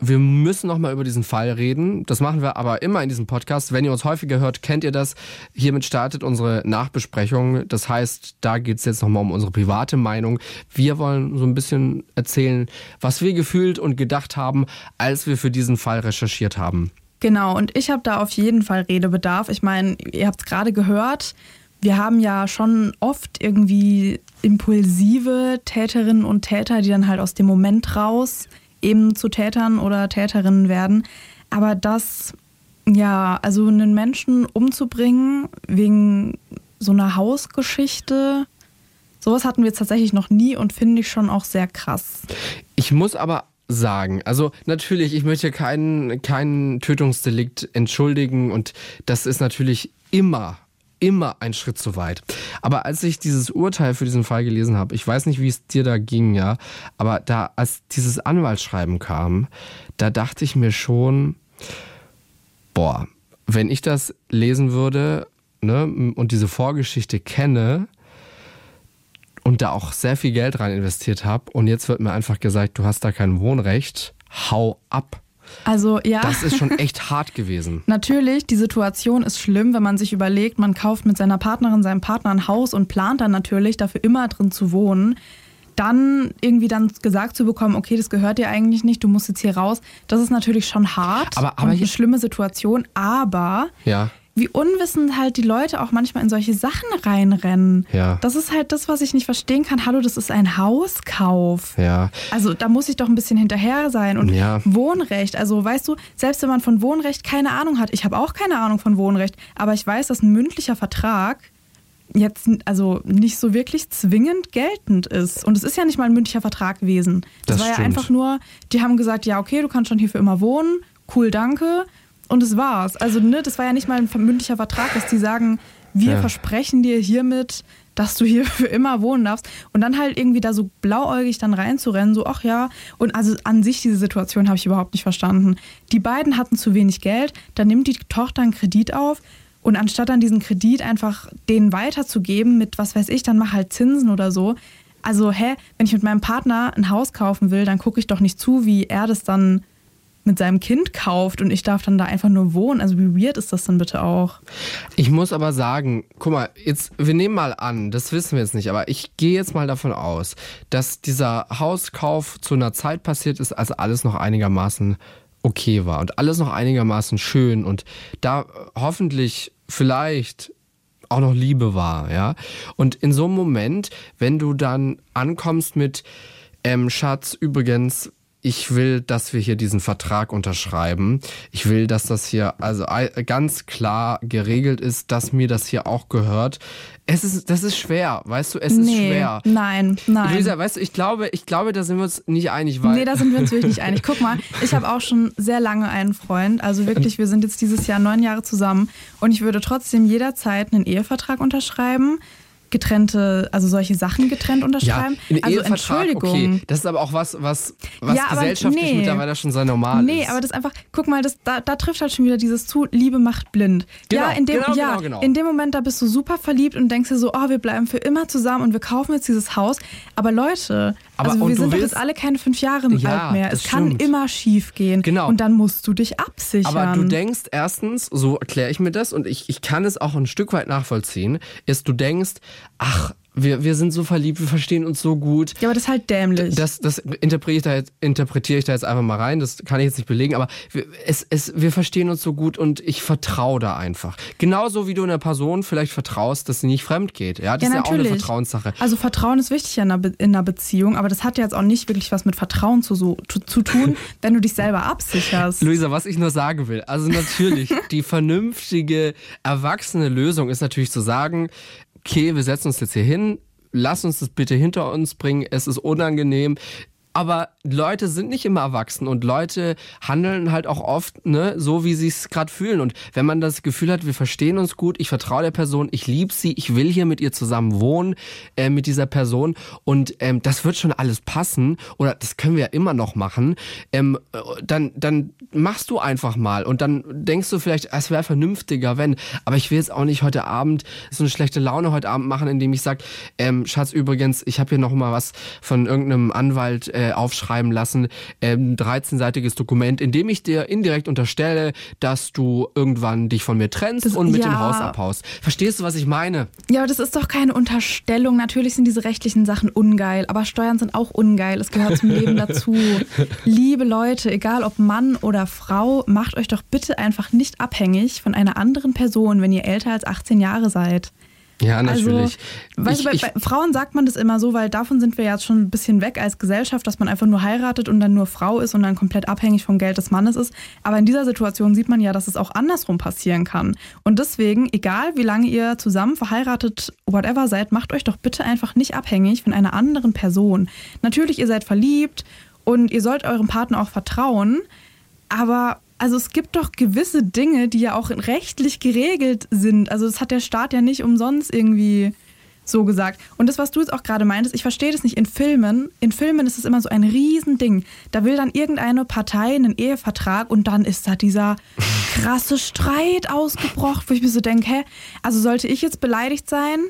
wir müssen nochmal über diesen Fall reden. Das machen wir aber immer in diesem Podcast. Wenn ihr uns häufiger hört, kennt ihr das. Hiermit startet unsere Nachbesprechung. Das heißt, da geht es jetzt nochmal um unsere private Meinung. Wir wollen so ein bisschen erzählen, was wir gefühlt und gedacht haben, als wir für diesen Fall recherchiert haben. Genau, und ich habe da auf jeden Fall Redebedarf. Ich meine, ihr habt es gerade gehört, wir haben ja schon oft irgendwie impulsive Täterinnen und Täter, die dann halt aus dem Moment raus eben zu Tätern oder Täterinnen werden. Aber das, ja, also einen Menschen umzubringen wegen so einer Hausgeschichte, sowas hatten wir tatsächlich noch nie und finde ich schon auch sehr krass. Ich muss aber sagen. Also natürlich, ich möchte keinen, keinen Tötungsdelikt entschuldigen und das ist natürlich immer immer ein Schritt zu weit. Aber als ich dieses Urteil für diesen Fall gelesen habe, ich weiß nicht, wie es dir da ging, ja, aber da, als dieses Anwaltsschreiben kam, da dachte ich mir schon, boah, wenn ich das lesen würde ne, und diese Vorgeschichte kenne, und da auch sehr viel Geld rein investiert habe und jetzt wird mir einfach gesagt, du hast da kein Wohnrecht, hau ab. Also ja. Das ist schon echt hart gewesen. (laughs) natürlich, die Situation ist schlimm, wenn man sich überlegt, man kauft mit seiner Partnerin, seinem Partner ein Haus und plant dann natürlich dafür immer drin zu wohnen. Dann irgendwie dann gesagt zu bekommen, okay, das gehört dir eigentlich nicht, du musst jetzt hier raus, das ist natürlich schon hart aber, aber und eine schlimme Situation, aber ja wie unwissend halt die Leute auch manchmal in solche Sachen reinrennen. Ja. Das ist halt das, was ich nicht verstehen kann. Hallo, das ist ein Hauskauf. Ja. Also da muss ich doch ein bisschen hinterher sein. Und ja. Wohnrecht, also weißt du, selbst wenn man von Wohnrecht keine Ahnung hat, ich habe auch keine Ahnung von Wohnrecht, aber ich weiß, dass ein mündlicher Vertrag jetzt also nicht so wirklich zwingend geltend ist. Und es ist ja nicht mal ein mündlicher Vertrag gewesen. Das, das war stimmt. ja einfach nur, die haben gesagt, ja, okay, du kannst schon hier für immer wohnen, cool, danke. Und es war's. Also, ne, das war ja nicht mal ein mündlicher Vertrag, dass die sagen, wir Ja. versprechen dir hiermit, dass du hier (laughs) für immer wohnen darfst. Und dann halt irgendwie da so blauäugig dann reinzurennen, so, ach ja. Und also an sich diese Situation habe ich überhaupt nicht verstanden. Die beiden hatten zu wenig Geld, dann nimmt die Tochter einen Kredit auf. Und anstatt dann diesen Kredit einfach denen weiterzugeben mit, was weiß ich, dann mach halt Zinsen oder so. Also, hä, wenn ich mit meinem Partner ein Haus kaufen will, dann gucke ich doch nicht zu, wie er das dann mit seinem Kind kauft und ich darf dann da einfach nur wohnen. Also wie weird ist das dann bitte auch? Ich muss aber sagen, guck mal, jetzt, wir nehmen mal an, das wissen wir jetzt nicht, aber ich gehe jetzt mal davon aus, dass dieser Hauskauf zu einer Zeit passiert ist, als alles noch einigermaßen okay war und alles noch einigermaßen schön und da hoffentlich vielleicht auch noch Liebe war, ja. Und in so einem Moment, wenn du dann ankommst mit, ähm, Schatz, übrigens, ich will, dass wir hier diesen Vertrag unterschreiben. Ich will, dass das hier also ganz klar geregelt ist, dass mir das hier auch gehört. Es ist, das ist schwer, weißt du, es ist nee, schwer. nein, nein. Luisa, weißt du, ich glaube, ich glaube, da sind wir uns nicht einig, weil Nee, da sind wir uns wirklich nicht einig. Guck mal, ich habe auch schon sehr lange einen Freund. Also wirklich, wir sind jetzt dieses Jahr neun Jahre zusammen und ich würde trotzdem jederzeit einen Ehevertrag unterschreiben. Getrennte, also solche Sachen getrennt unterschreiben. ja, also Ehevertrag, Entschuldigung. okay, das ist aber auch was, was, was Ja, gesellschaftlich nee. mittlerweile schon sehr normal Nee, ist. aber das einfach, guck mal, das, da, da trifft halt schon wieder dieses zu, Liebe macht blind. ja, Genau, in dem, genau, ja genau, genau. in dem Moment, da bist du super verliebt und denkst dir so, oh, wir bleiben für immer zusammen und wir kaufen jetzt dieses Haus. Aber Leute, Aber- also wir sind doch jetzt alle keine fünf Jahre Ja, alt mehr. Es kann stimmt. immer schief gehen. Genau. Und dann musst du dich absichern. Aber du denkst erstens, so erkläre ich mir das und ich, ich kann es auch ein Stück weit nachvollziehen, ist du denkst, ach, wir, wir sind so verliebt, wir verstehen uns so gut. ja, aber das ist halt dämlich. Das, das interpretiere, ich da jetzt, interpretiere ich da jetzt einfach mal rein, das kann ich jetzt nicht belegen, aber wir, es, es, wir verstehen uns so gut und ich vertraue da einfach. Genauso wie du einer Person vielleicht vertraust, dass sie nicht fremd geht. Ja, das ja, ist ja auch eine natürlich. Vertrauenssache. Also Vertrauen ist wichtig in einer, Be in einer Beziehung, aber das hat ja jetzt auch nicht wirklich was mit Vertrauen zu, so, zu, zu tun, (laughs) wenn du dich selber absicherst. Luisa, was ich nur sagen will, also natürlich, (laughs) die vernünftige, erwachsene Lösung ist natürlich zu sagen, okay, wir setzen uns jetzt hier hin, lass uns das bitte hinter uns bringen, es ist unangenehm. Aber Leute sind nicht immer erwachsen und Leute handeln halt auch oft ne, so, wie sie es gerade fühlen. Und wenn man das Gefühl hat, wir verstehen uns gut, ich vertraue der Person, ich liebe sie, ich will hier mit ihr zusammen wohnen, äh, mit dieser Person und ähm, das wird schon alles passen oder das können wir ja immer noch machen, ähm, äh, dann, dann machst du einfach mal und dann denkst du vielleicht, es wäre vernünftiger, wenn. Aber ich will jetzt auch nicht heute Abend so eine schlechte Laune heute Abend machen, indem ich sage, ähm, Schatz, übrigens, ich habe hier noch mal was von irgendeinem Anwalt äh, äh, aufschreiben lassen, ähm, 13-seitiges Dokument, in dem ich dir indirekt unterstelle, dass du irgendwann dich von mir trennst Das- und mit ja. dem Haus abhaust. Verstehst du, was ich meine? Ja, aber das ist doch keine Unterstellung. Natürlich sind diese rechtlichen Sachen ungeil, aber Steuern sind auch ungeil. Es gehört zum Leben dazu. (laughs) Liebe Leute, egal ob Mann oder Frau, macht euch doch bitte einfach nicht abhängig von einer anderen Person, wenn ihr älter als 18 Jahre seid. Ja, natürlich. Also, weißt Ich- du, bei, ich- bei Frauen sagt man das immer so, weil davon sind wir jetzt schon ein bisschen weg als Gesellschaft, dass man einfach nur heiratet und dann nur Frau ist und dann komplett abhängig vom Geld des Mannes ist. Aber in dieser Situation sieht man ja, dass es auch andersrum passieren kann. Und deswegen, egal wie lange ihr zusammen verheiratet, whatever seid, macht euch doch bitte einfach nicht abhängig von einer anderen Person. Natürlich, ihr seid verliebt und ihr sollt eurem Partner auch vertrauen, aber also es gibt doch gewisse Dinge, die ja auch rechtlich geregelt sind. Also das hat der Staat ja nicht umsonst irgendwie so gesagt. Und das, was du jetzt auch gerade meintest, ich verstehe das nicht in Filmen. In Filmen ist es immer so ein Riesending. Da will dann irgendeine Partei einen Ehevertrag und dann ist da dieser (laughs) krasse Streit ausgebrochen, wo ich mir so denke, hä, also sollte ich jetzt beleidigt sein,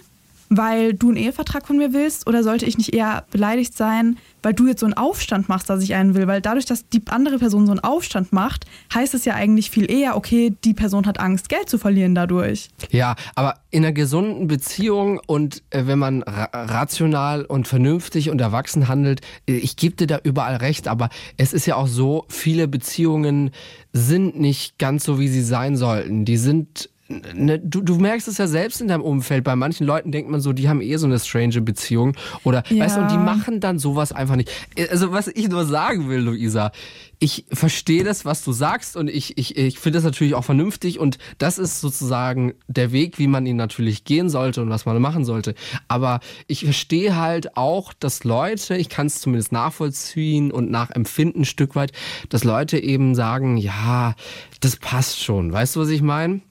weil du einen Ehevertrag von mir willst oder sollte ich nicht eher beleidigt sein, weil du jetzt so einen Aufstand machst, dass ich einen will? Weil dadurch, dass die andere Person so einen Aufstand macht, heißt es ja eigentlich viel eher, okay, die Person hat Angst, Geld zu verlieren dadurch. Ja, aber in einer gesunden Beziehung und äh, wenn man ra rational und vernünftig und erwachsen handelt, äh, ich gebe dir da überall recht, aber es ist ja auch so, viele Beziehungen sind nicht ganz so, wie sie sein sollten. Die sind Ne, du, du merkst es ja selbst in deinem Umfeld. Bei manchen Leuten denkt man so, die haben eh so eine strange Beziehung. Oder, Ja. weißt du, und die machen dann sowas einfach nicht. Also, was ich nur sagen will, Luisa, ich verstehe das, was du sagst und ich, ich, ich finde das natürlich auch vernünftig und das ist sozusagen der Weg, wie man ihn natürlich gehen sollte und was man machen sollte. Aber ich verstehe halt auch, dass Leute, ich kann es zumindest nachvollziehen und nachempfinden ein Stück weit, dass Leute eben sagen, ja, das passt schon. Weißt du, was ich meine?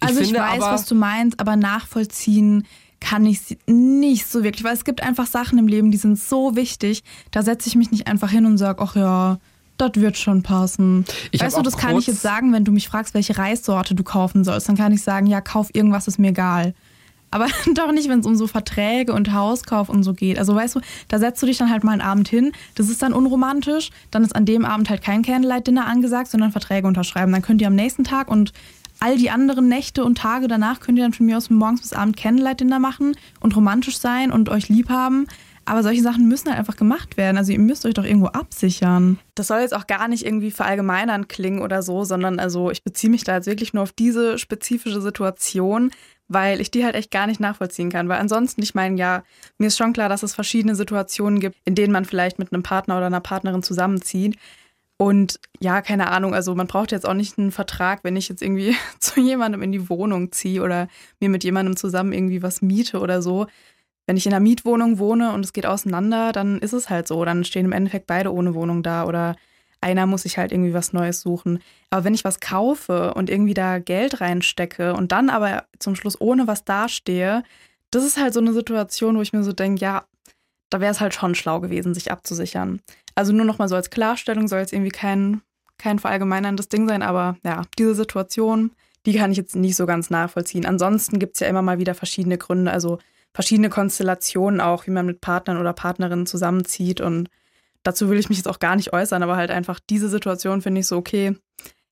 Also ich, weiß, aber, was du meinst, aber nachvollziehen kann ich nicht so wirklich, weil es gibt einfach Sachen im Leben, die sind so wichtig, da setze ich mich nicht einfach hin und sage, ach ja, das wird schon passen. Ich weißt du, das kann ich jetzt sagen, wenn du mich fragst, welche Reissorte du kaufen sollst, dann kann ich sagen, ja, kauf irgendwas, ist mir egal. Aber (laughs) doch nicht, wenn es um so Verträge und Hauskauf und so geht. Also weißt du, da setzt du dich dann halt mal einen Abend hin, das ist dann unromantisch, dann ist an dem Abend halt kein Candlelight-Dinner angesagt, sondern Verträge unterschreiben. Dann könnt ihr am nächsten Tag und all die anderen Nächte und Tage danach könnt ihr dann von mir aus morgens bis abend Candlelight-Dinner machen und romantisch sein und euch lieb haben. Aber solche Sachen müssen halt einfach gemacht werden. Also ihr müsst euch doch irgendwo absichern. Das soll jetzt auch gar nicht irgendwie verallgemeinern klingen oder so, sondern also ich beziehe mich da jetzt wirklich nur auf diese spezifische Situation, weil ich die halt echt gar nicht nachvollziehen kann. Weil ansonsten, ich meine, ja, mir ist schon klar, dass es verschiedene Situationen gibt, in denen man vielleicht mit einem Partner oder einer Partnerin zusammenzieht. Und ja, keine Ahnung, also man braucht jetzt auch nicht einen Vertrag, wenn ich jetzt irgendwie (laughs) zu jemandem in die Wohnung ziehe oder mir mit jemandem zusammen irgendwie was miete oder so. Wenn ich in einer Mietwohnung wohne und es geht auseinander, dann ist es halt so. Dann stehen im Endeffekt beide ohne Wohnung da oder einer muss sich halt irgendwie was Neues suchen. Aber wenn ich was kaufe und irgendwie da Geld reinstecke und dann aber zum Schluss ohne was dastehe, das ist halt so eine Situation, wo ich mir so denke, ja, da wäre es halt schon schlau gewesen, sich abzusichern. Also nur noch mal so als Klarstellung soll jetzt irgendwie kein, kein verallgemeinerndes Ding sein, aber ja, diese Situation, die kann ich jetzt nicht so ganz nachvollziehen. Ansonsten gibt es ja immer mal wieder verschiedene Gründe, also verschiedene Konstellationen auch, wie man mit Partnern oder Partnerinnen zusammenzieht und dazu will ich mich jetzt auch gar nicht äußern, aber halt einfach diese Situation finde ich so, okay,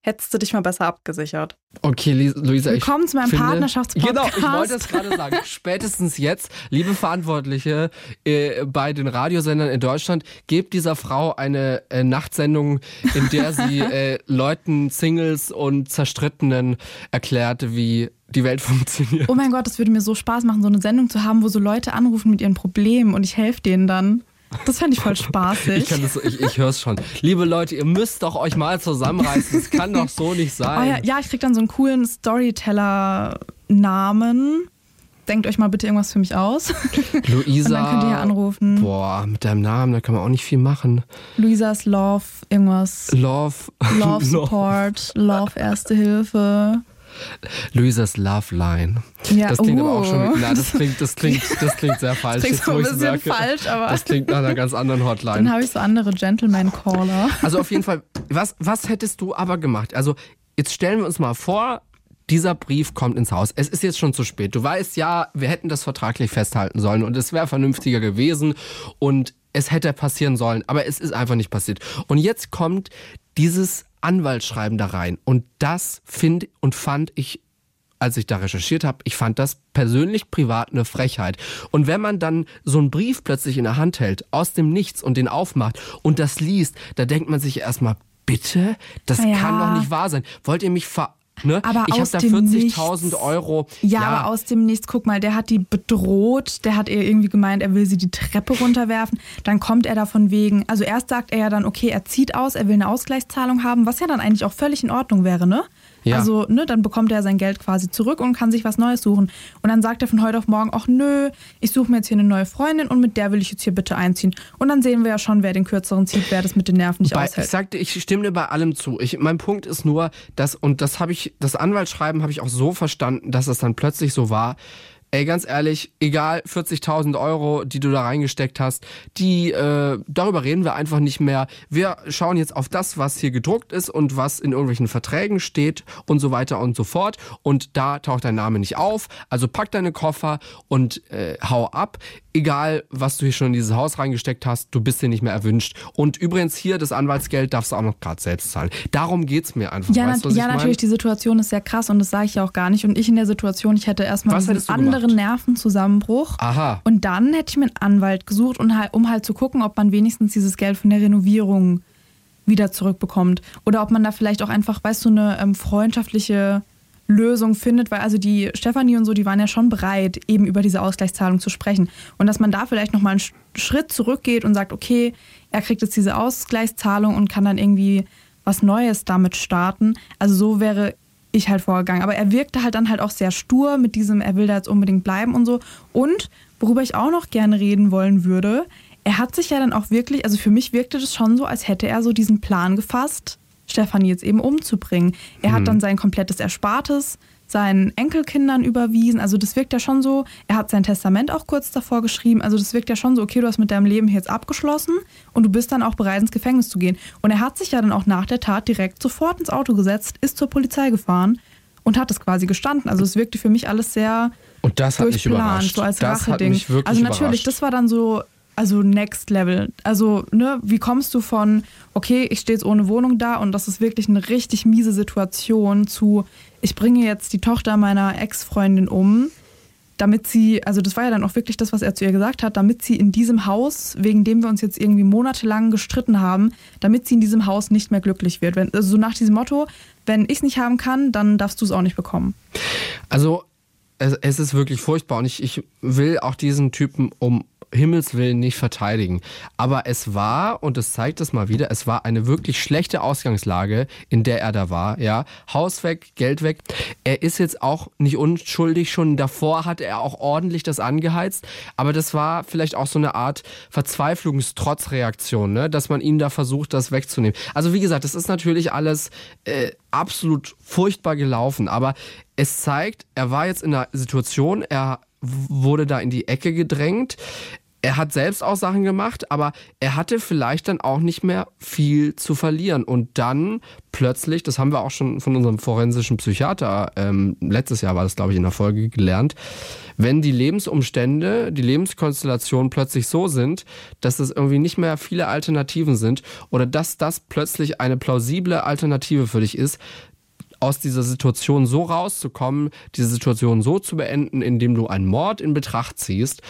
hättest du dich mal besser abgesichert. Okay, Luisa, ich Willkommen zu meinem finde, Partnerschaftspodcast. Genau, ich wollte es gerade sagen. (laughs) Spätestens jetzt, liebe Verantwortliche äh, bei den Radiosendern in Deutschland, gebt dieser Frau eine äh, Nachtsendung, in der sie (laughs) äh, Leuten, Singles und Zerstrittenen erklärt, wie die Welt (laughs) funktioniert. Oh mein Gott, das würde mir so Spaß machen, so eine Sendung zu haben, wo so Leute anrufen mit ihren Problemen und ich helfe denen dann. Das fände ich voll spaßig. Ich, das, ich, ich höre es schon. Liebe Leute, ihr müsst doch euch mal zusammenreißen. Das kann doch so nicht sein. Oh ja, ja, ich krieg dann so einen coolen Storyteller-Namen. Denkt euch mal bitte irgendwas für mich aus. (laughs) Luisa. Und dann könnt ihr hier anrufen. Boah, mit deinem Namen, da kann man auch nicht viel machen. Luisas Love, irgendwas. Love. Love (laughs) Support, Love Erste Hilfe. Luisas Love Line. Ja, das klingt aber auch uh. schon. Na, das klingt, das klingt, (laughs) das klingt sehr falsch. Klingt jetzt, so ein bisschen merke. falsch, aber- Das klingt nach einer ganz anderen Dann Hotline. habe ich so andere Gentleman-Caller. Also auf jeden Fall, was, was hättest du aber gemacht? Also jetzt stellen wir uns mal vor, dieser Brief kommt ins Haus. Es ist jetzt schon zu spät. Du weißt ja, wir hätten das vertraglich festhalten sollen und es wäre vernünftiger gewesen. Und es hätte passieren sollen, aber es ist einfach nicht passiert. Und jetzt kommt dieses Anwaltsschreiben da rein. Und das finde und fand ich als ich da recherchiert habe, ich fand das persönlich privat eine Frechheit. Und wenn man dann so einen Brief plötzlich in der Hand hält, aus dem Nichts und den aufmacht und das liest, da denkt man sich erstmal, bitte? Das Ja. kann doch nicht wahr sein. Wollt ihr mich ver... Ne? Aber ich habe aus da dem 40.000 Nichts. Euro. Ja, aber aus dem Nichts, guck mal, der hat die bedroht, der hat ihr irgendwie gemeint, er will sie die Treppe runterwerfen. Dann kommt er da von wegen, also erst sagt er ja dann, okay, er zieht aus, er will eine Ausgleichszahlung haben, was ja dann eigentlich auch völlig in Ordnung wäre, ne? Ja. Also, ne, dann bekommt er sein Geld quasi zurück und kann sich was Neues suchen. Und dann sagt er von heute auf morgen, ach nö, ich suche mir jetzt hier eine neue Freundin und mit der will ich jetzt hier bitte einziehen. Und dann sehen wir ja schon, wer den kürzeren zieht, wer das mit den Nerven nicht Bei, ich aushält. sagte, ich stimme dir bei allem zu. Ich, mein Punkt ist nur, dass, und das habe ich, das Anwaltsschreiben habe ich auch so verstanden, dass es dann plötzlich so war, ey, ganz ehrlich, egal, 40.000 Euro, die du da reingesteckt hast, die, äh, darüber reden wir einfach nicht mehr. Wir schauen jetzt auf das, was hier gedruckt ist und was in irgendwelchen Verträgen steht und so weiter und so fort. Und da taucht dein Name nicht auf. Also pack deine Koffer und äh, hau ab. Egal, was du hier schon in dieses Haus reingesteckt hast, du bist hier nicht mehr erwünscht. Und übrigens hier, das Anwaltsgeld darfst du auch noch gerade selbst zahlen. Darum geht's mir einfach. Ja, weißt was ja natürlich, die Situation ist sehr krass und das sage ich ja auch gar nicht. Und ich in der Situation, ich hätte erstmal du anderen Nervenzusammenbruch. Aha. Und dann hätte ich mir einen Anwalt gesucht, und halt, um halt zu gucken, ob man wenigstens dieses Geld von der Renovierung wieder zurückbekommt. Oder ob man da vielleicht auch einfach, weißt du, eine ähm, freundschaftliche Lösung findet, weil also die Stefanie und so, die waren ja schon bereit, eben über diese Ausgleichszahlung zu sprechen. Und dass man da vielleicht nochmal einen Sch- Schritt zurückgeht und sagt, okay, er kriegt jetzt diese Ausgleichszahlung und kann dann irgendwie was Neues damit starten. Also so wäre ich halt vorgegangen. Aber er wirkte halt dann halt auch sehr stur mit diesem, er will da jetzt unbedingt bleiben und so. Und worüber ich auch noch gerne reden wollen würde, er hat sich ja dann auch wirklich, also für mich wirkte das schon so, als hätte er so diesen Plan gefasst, Stefanie jetzt eben umzubringen. Er hat dann sein komplettes Erspartes seinen Enkelkindern überwiesen. Also das wirkt ja schon so, er hat sein Testament auch kurz davor geschrieben. Also das wirkt ja schon so, okay, du hast mit deinem Leben jetzt abgeschlossen und du bist dann auch bereit, ins Gefängnis zu gehen. Und er hat sich ja dann auch nach der Tat direkt sofort ins Auto gesetzt, ist zur Polizei gefahren und hat es quasi gestanden. Also es wirkte für mich alles sehr Und das hat mich überrascht. so als das hat Racheding. mich wirklich also natürlich, überrascht. das war dann so, also next level. Also, ne, wie kommst du von, okay, ich stehe jetzt ohne Wohnung da und das ist wirklich eine richtig miese Situation zu, ich bringe jetzt die Tochter meiner Ex-Freundin um, damit sie, also das war ja dann auch wirklich das, was er zu ihr gesagt hat, damit sie in diesem Haus, wegen dem wir uns jetzt irgendwie monatelang gestritten haben, damit sie in diesem Haus nicht mehr glücklich wird. Wenn, also so nach diesem Motto, wenn ich es nicht haben kann, dann darfst du es auch nicht bekommen. Also, es, es ist wirklich furchtbar und ich, ich will auch diesen Typen um Himmels Willen nicht verteidigen. Aber es war, und das zeigt es mal wieder, es war eine wirklich schlechte Ausgangslage, in der er da war. Ja, Haus weg, Geld weg. Er ist jetzt auch nicht unschuldig. Schon davor hat er auch ordentlich das angeheizt. Aber das war vielleicht auch so eine Art Verzweiflungstrotzreaktion, ne? dass man ihm da versucht, das wegzunehmen. Also wie gesagt, das ist natürlich alles äh, absolut furchtbar gelaufen. Aber es zeigt, er war jetzt in einer Situation, er wurde da in die Ecke gedrängt. Er hat selbst auch Sachen gemacht, aber er hatte vielleicht dann auch nicht mehr viel zu verlieren. Und dann plötzlich, das haben wir auch schon von unserem forensischen Psychiater, ähm, letztes Jahr war das, glaube ich, in der Folge gelernt, wenn die Lebensumstände, die Lebenskonstellationen plötzlich so sind, dass es irgendwie nicht mehr viele Alternativen sind oder dass das plötzlich eine plausible Alternative für dich ist, aus dieser Situation so rauszukommen, diese Situation so zu beenden, indem du einen Mord in Betracht ziehst,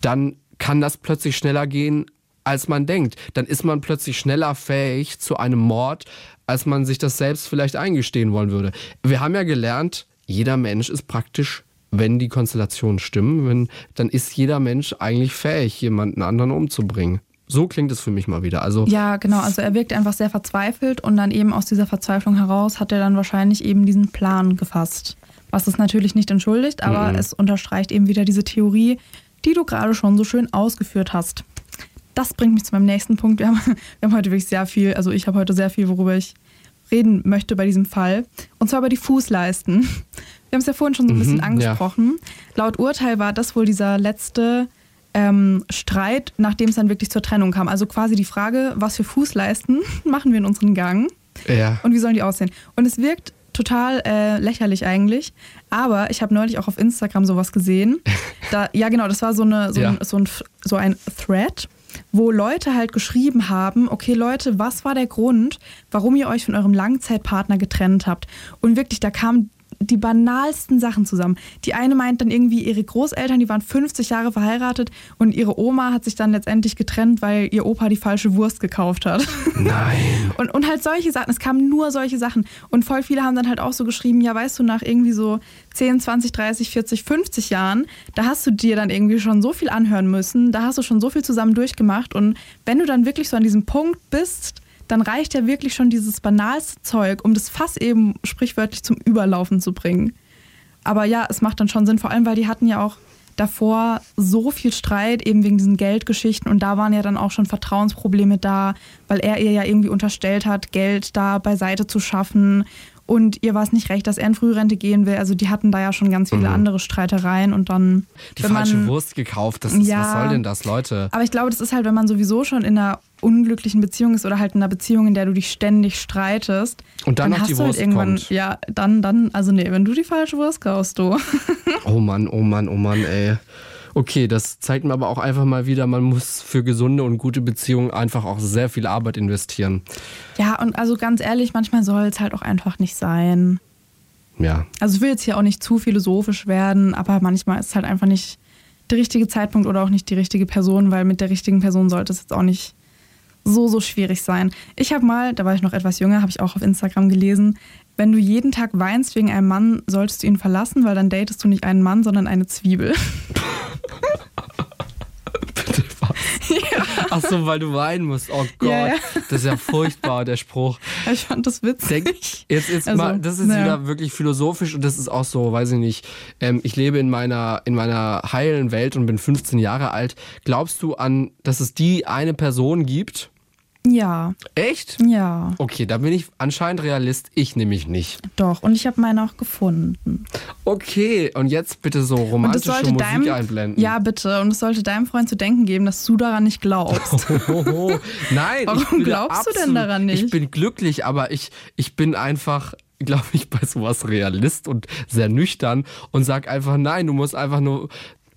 dann kann das plötzlich schneller gehen, als man denkt. Dann ist man plötzlich schneller fähig zu einem Mord, als man sich das selbst vielleicht eingestehen wollen würde. Wir haben ja gelernt, jeder Mensch ist praktisch, wenn die Konstellationen stimmen, wenn, dann ist jeder Mensch eigentlich fähig, jemanden anderen umzubringen. So klingt es für mich mal wieder. Also Ja, genau. Also er wirkt einfach sehr verzweifelt und dann eben aus dieser Verzweiflung heraus hat er dann wahrscheinlich eben diesen Plan gefasst. Was es natürlich nicht entschuldigt, aber Mhm. es unterstreicht eben wieder diese Theorie, die du gerade schon so schön ausgeführt hast. Das bringt mich zu meinem nächsten Punkt. Wir haben, (laughs) wir haben heute wirklich sehr viel, also ich habe heute sehr viel, worüber ich reden möchte bei diesem Fall. Und zwar über die Fußleisten. (laughs) Wir haben es ja vorhin schon so ein bisschen Mhm, ja. angesprochen. Laut Urteil war das wohl dieser letzte ähm, Streit, nachdem es dann wirklich zur Trennung kam. Also quasi die Frage, was für Fußleisten (laughs) machen wir in unseren Gang ja. und wie sollen die aussehen? Und es wirkt total äh, lächerlich eigentlich, aber ich habe neulich auch auf Instagram sowas gesehen. (laughs) Da, ja, genau, das war so, eine, so, Ja. ein, so, ein, so ein Thread, wo Leute halt geschrieben haben, okay Leute, was war der Grund, warum ihr euch von eurem Langzeitpartner getrennt habt? Und wirklich, da kam die banalsten Sachen zusammen. Die eine meint dann irgendwie, ihre Großeltern, die waren 50 Jahre verheiratet und ihre Oma hat sich dann letztendlich getrennt, weil ihr Opa die falsche Wurst gekauft hat. Nein. (laughs) Und, und halt solche Sachen, es kamen nur solche Sachen. Und voll viele haben dann halt auch so geschrieben, ja, weißt du, nach irgendwie so 10, 20, 30, 40, 50 Jahren, da hast du dir dann irgendwie schon so viel anhören müssen, da hast du schon so viel zusammen durchgemacht. Und wenn du dann wirklich so an diesem Punkt bist, dann reicht ja wirklich schon dieses banalste Zeug, um das Fass eben sprichwörtlich zum Überlaufen zu bringen. Aber ja, es macht dann schon Sinn, vor allem, weil die hatten ja auch davor so viel Streit, eben wegen diesen Geldgeschichten. Und da waren ja dann auch schon Vertrauensprobleme da, weil er ihr ja irgendwie unterstellt hat, Geld da beiseite zu schaffen. Und ihr war es nicht recht, dass er in Frührente gehen will. Also die hatten da ja schon ganz viele Mhm. andere Streitereien und dann. Die falsche man, Wurst gekauft, das ist, Ja. was soll denn das, Leute? Aber ich glaube, das ist halt, wenn man sowieso schon in einer unglücklichen Beziehung ist oder halt in einer Beziehung, in der du dich ständig streitest. Und dann noch hast die du halt Wurst irgendwann, kommt. ja, dann, dann, also nee, wenn du die falsche Wurst kaufst, du. (laughs) Oh Mann, oh Mann, oh Mann, ey. Okay, das zeigt mir aber auch einfach mal wieder, man muss für gesunde und gute Beziehungen einfach auch sehr viel Arbeit investieren. Ja, und also ganz ehrlich, manchmal soll es halt auch einfach nicht sein. Ja. Also ich will jetzt hier auch nicht zu philosophisch werden, aber manchmal ist es halt einfach nicht der richtige Zeitpunkt oder auch nicht die richtige Person, weil mit der richtigen Person sollte es jetzt auch nicht so, so schwierig sein. Ich habe mal, da war ich noch etwas jünger, habe ich auch auf Instagram gelesen, wenn du jeden Tag weinst wegen einem Mann, solltest du ihn verlassen, weil dann datest du nicht einen Mann, sondern eine Zwiebel. (laughs) Bitte was? Ach so, weil du weinen musst. Oh Gott, Ja, ja. das ist ja furchtbar, der Spruch. Ich fand das witzig. Denk, jetzt jetzt Also, mal, das ist naja. wieder wirklich philosophisch und das ist auch so, weiß ich nicht. Ähm, ich lebe in meiner in meiner heilen Welt und bin 15 Jahre alt. Glaubst du an, dass es die eine Person gibt? Ja, Echt? ja, Okay, da bin ich anscheinend Realist. Ich nämlich nicht. doch. Und ich habe meine auch gefunden. Okay, und jetzt bitte so romantische Musik deinem, einblenden. ja bitte, und es sollte deinem Freund zu denken geben, dass du daran nicht glaubst. (laughs) Nein, Warum glaubst du denn absolut- daran nicht? Ich bin glücklich, aber ich, ich bin einfach, glaube ich, bei sowas Realist und sehr nüchtern und sag einfach, nein, du musst einfach nur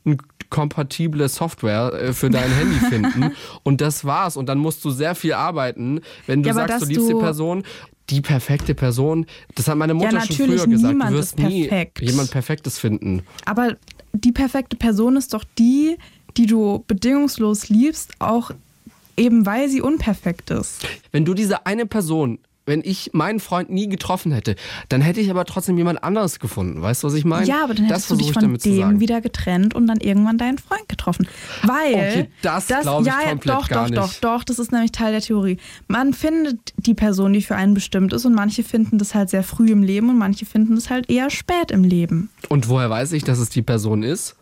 eine kompatible Software äh, für dein Handy finden (laughs) und das war's. Und dann musst du sehr viel arbeiten, wenn du Ja, sagst, du liebst die Person. Die perfekte Person, das hat meine Mutter schon natürlich, früher gesagt. niemand Du wirst ist nie perfekt. jemand Perfektes finden. Aber die perfekte Person ist doch die, die du bedingungslos liebst, auch eben weil sie unperfekt ist. Wenn du diese eine Person, wenn ich meinen Freund nie getroffen hätte, dann hätte ich aber trotzdem jemand anderes gefunden. Weißt du, was ich meine? Ja, aber dann das hättest du dich ich von dem wieder getrennt und dann irgendwann deinen Freund getroffen. Weil Okay, das glaub ich ja, ja, komplett doch, gar doch, nicht. doch, doch, das ist nämlich Teil der Theorie. Man findet die Person, die für einen bestimmt ist und manche finden das halt sehr früh im Leben und manche finden das halt eher spät im Leben. Und woher weiß ich, dass es die Person ist?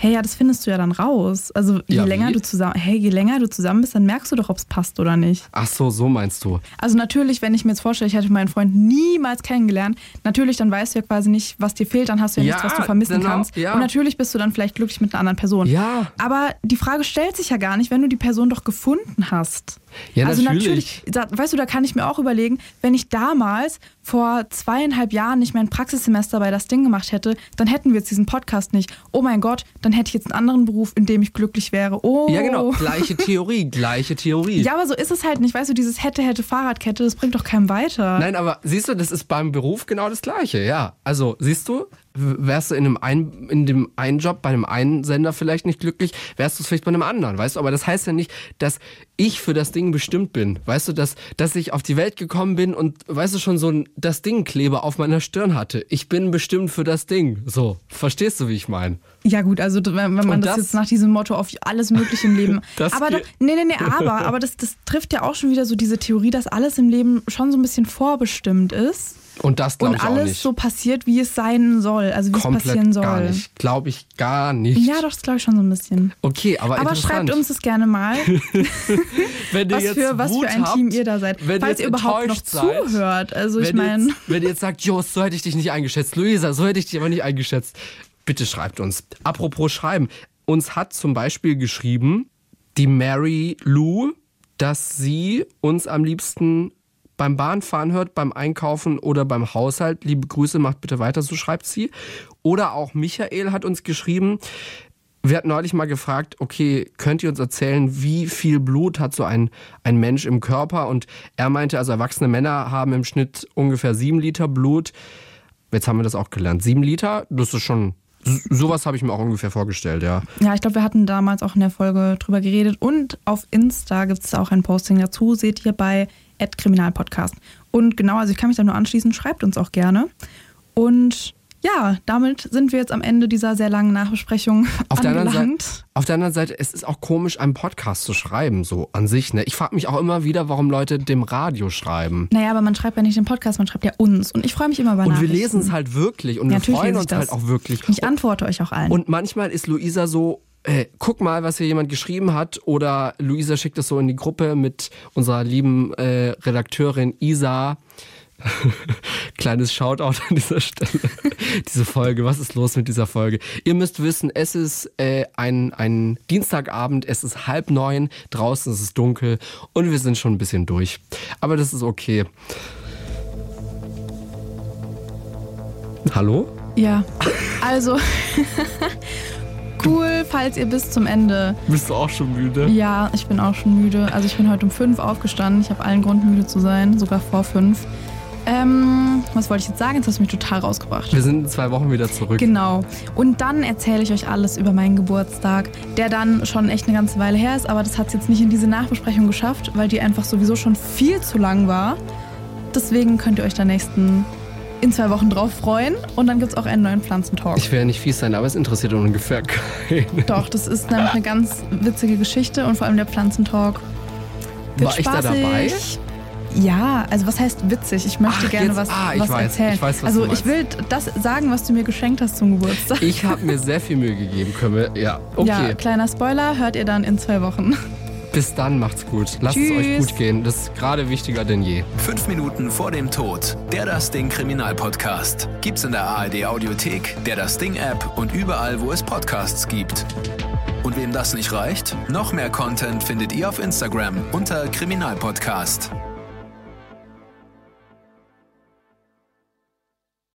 Hey, ja, das findest du ja dann raus. Also je Ja, länger wie? du zusammen, hey, je länger du zusammen bist, dann merkst du doch, ob es passt oder nicht. Ach so, so meinst du. Also natürlich, wenn ich mir jetzt vorstelle, ich hätte meinen Freund niemals kennengelernt, natürlich, dann weißt du ja quasi nicht, was dir fehlt, dann hast du ja, Ja, nichts, was du vermissen genau, kannst. ja. Und natürlich bist du dann vielleicht glücklich mit einer anderen Person. Ja. Aber die Frage stellt sich ja gar nicht, wenn du die Person doch gefunden hast. Ja, also natürlich. da- weißt du, da kann ich mir auch überlegen, wenn ich damals vor zweieinhalb Jahren nicht mein Praxissemester bei das Ding gemacht hätte, dann hätten wir jetzt diesen Podcast nicht. Oh mein Gott, dann hätte ich jetzt einen anderen Beruf, in dem ich glücklich wäre. Oh. Ja, genau. Gleiche Theorie, (laughs) gleiche Theorie. Ja, aber so ist es halt nicht. Weißt du, dieses hätte, hätte, Fahrradkette, das bringt doch keinem weiter. Nein, aber siehst du, das ist beim Beruf genau das Gleiche, ja. Also, siehst du, wärst du in, einem ein, in dem einen Job bei einem einen Sender vielleicht nicht glücklich, wärst du es vielleicht bei einem anderen, weißt du? Aber das heißt ja nicht, dass ich für das Ding bestimmt bin. Weißt du, dass, dass ich auf die Welt gekommen bin und, weißt du, schon so ein das Ding-Kleber auf meiner Stirn hatte. Ich bin bestimmt für das Ding. So, verstehst du, wie ich meine? Ja gut, also wenn, wenn man das, das- jetzt nach diesem Motto auf alles Mögliche im Leben. (laughs) Das aber geht- nee, nee, nee, aber, aber das, das trifft ja auch schon wieder so diese Theorie, dass alles im Leben schon so ein bisschen vorbestimmt ist Und das glaube ich auch alles nicht. so passiert, wie es sein soll, also wie es passieren Komplett soll. gar nicht. Glaube ich gar nicht. Ja, doch, das glaube ich schon so ein bisschen. Okay, aber, Aber schreibt uns das gerne mal, (laughs) (laughs) wenn ihr was jetzt für, was Wut für ein habt, Team ihr da seid. wenn Falls ihr überhaupt noch seid, zuhört. Also ich wenn, ihr meine, wenn ihr jetzt sagt, Jos, so hätte ich dich nicht eingeschätzt. Luisa, so hätte ich dich aber nicht eingeschätzt. Bitte schreibt uns. Apropos schreiben. Uns hat zum Beispiel geschrieben die Mary Lou, dass sie uns am liebsten beim Bahnfahren hört, beim Einkaufen oder beim Haushalt. Liebe Grüße, macht bitte weiter, so schreibt sie. Oder auch Michael hat uns geschrieben, wir hatten neulich mal gefragt, okay, könnt ihr uns erzählen, wie viel Blut hat so ein, ein Mensch im Körper? Und er meinte, also erwachsene Männer haben im Schnitt ungefähr sieben Liter Blut. Jetzt haben wir das auch gelernt. Sieben Liter, das ist schon Sowas habe ich mir auch ungefähr vorgestellt, ja. Ja, ich glaube, wir hatten damals auch in der Folge drüber geredet. Und auf Insta gibt es auch ein Posting dazu, seht ihr bei Kriminalpodcast. Und genau, also ich kann mich da nur anschließen, schreibt uns auch gerne. Und ja, damit sind wir jetzt am Ende dieser sehr langen Nachbesprechung auf angelangt. Der anderen Seite, auf der anderen Seite, es ist auch komisch, einen Podcast zu schreiben, so an sich. Ne? Ich frage mich auch immer wieder, warum Leute dem Radio schreiben. Naja, aber man schreibt ja nicht den Podcast, man schreibt ja uns. Und ich freue mich immer über Und wir lesen es halt wirklich und ja, wir freuen uns halt auch wirklich. Ich antworte euch auch allen. Und manchmal ist Luisa so, äh, guck mal, was hier jemand geschrieben hat. Oder Luisa schickt es so in die Gruppe mit unserer lieben äh, Redakteurin Isa. (laughs) Kleines Shoutout an dieser Stelle. (laughs) Diese Folge, was ist los mit dieser Folge? Ihr müsst wissen, es ist äh, ein, ein Dienstagabend, es ist halb neun, draußen ist es dunkel und wir sind schon ein bisschen durch. Aber das ist okay. Hallo? Ja, also (laughs) cool, falls ihr bis zum Ende. Bist du auch schon müde? Ja, ich bin auch schon müde. Also ich bin heute um fünf aufgestanden. Ich habe allen Grund müde zu sein, sogar vor fünf. Ähm, was wollte ich jetzt sagen? Jetzt hast du mich total rausgebracht. Wir sind in zwei Wochen wieder zurück. Genau. Und dann erzähle ich euch alles über meinen Geburtstag, der dann schon echt eine ganze Weile her ist, aber das hat es jetzt nicht in diese Nachbesprechung geschafft, weil die einfach sowieso schon viel zu lang war. Deswegen könnt ihr euch da nächsten in zwei Wochen drauf freuen und dann gibt es auch einen neuen Pflanzentalk. Ich werde nicht fies sein, aber es interessiert ungefähr keinen. Doch, das ist nämlich eine ganz witzige Geschichte und vor allem der Pflanzentalk. War spaßig. ich da dabei? Ja, also was heißt witzig? Ich möchte Ach, gerne jetzt, was, ah, ich was weiß, erzählen. Ich weiß, was also ich will das sagen, was du mir geschenkt hast zum Geburtstag. Ich habe mir sehr viel Mühe gegeben, können wir. Ja, okay. Ja, kleiner Spoiler, hört ihr dann in zwei Wochen. Bis dann, macht's gut. Lasst Tschüss. es euch gut gehen. Das ist gerade wichtiger denn je. Fünf Minuten vor dem Tod. Der Das Ding Kriminalpodcast. Gibt's in der ARD Audiothek, der Das Ding App und überall, wo es Podcasts gibt. Und wem das nicht reicht? Noch mehr Content findet ihr auf Instagram unter Kriminalpodcast.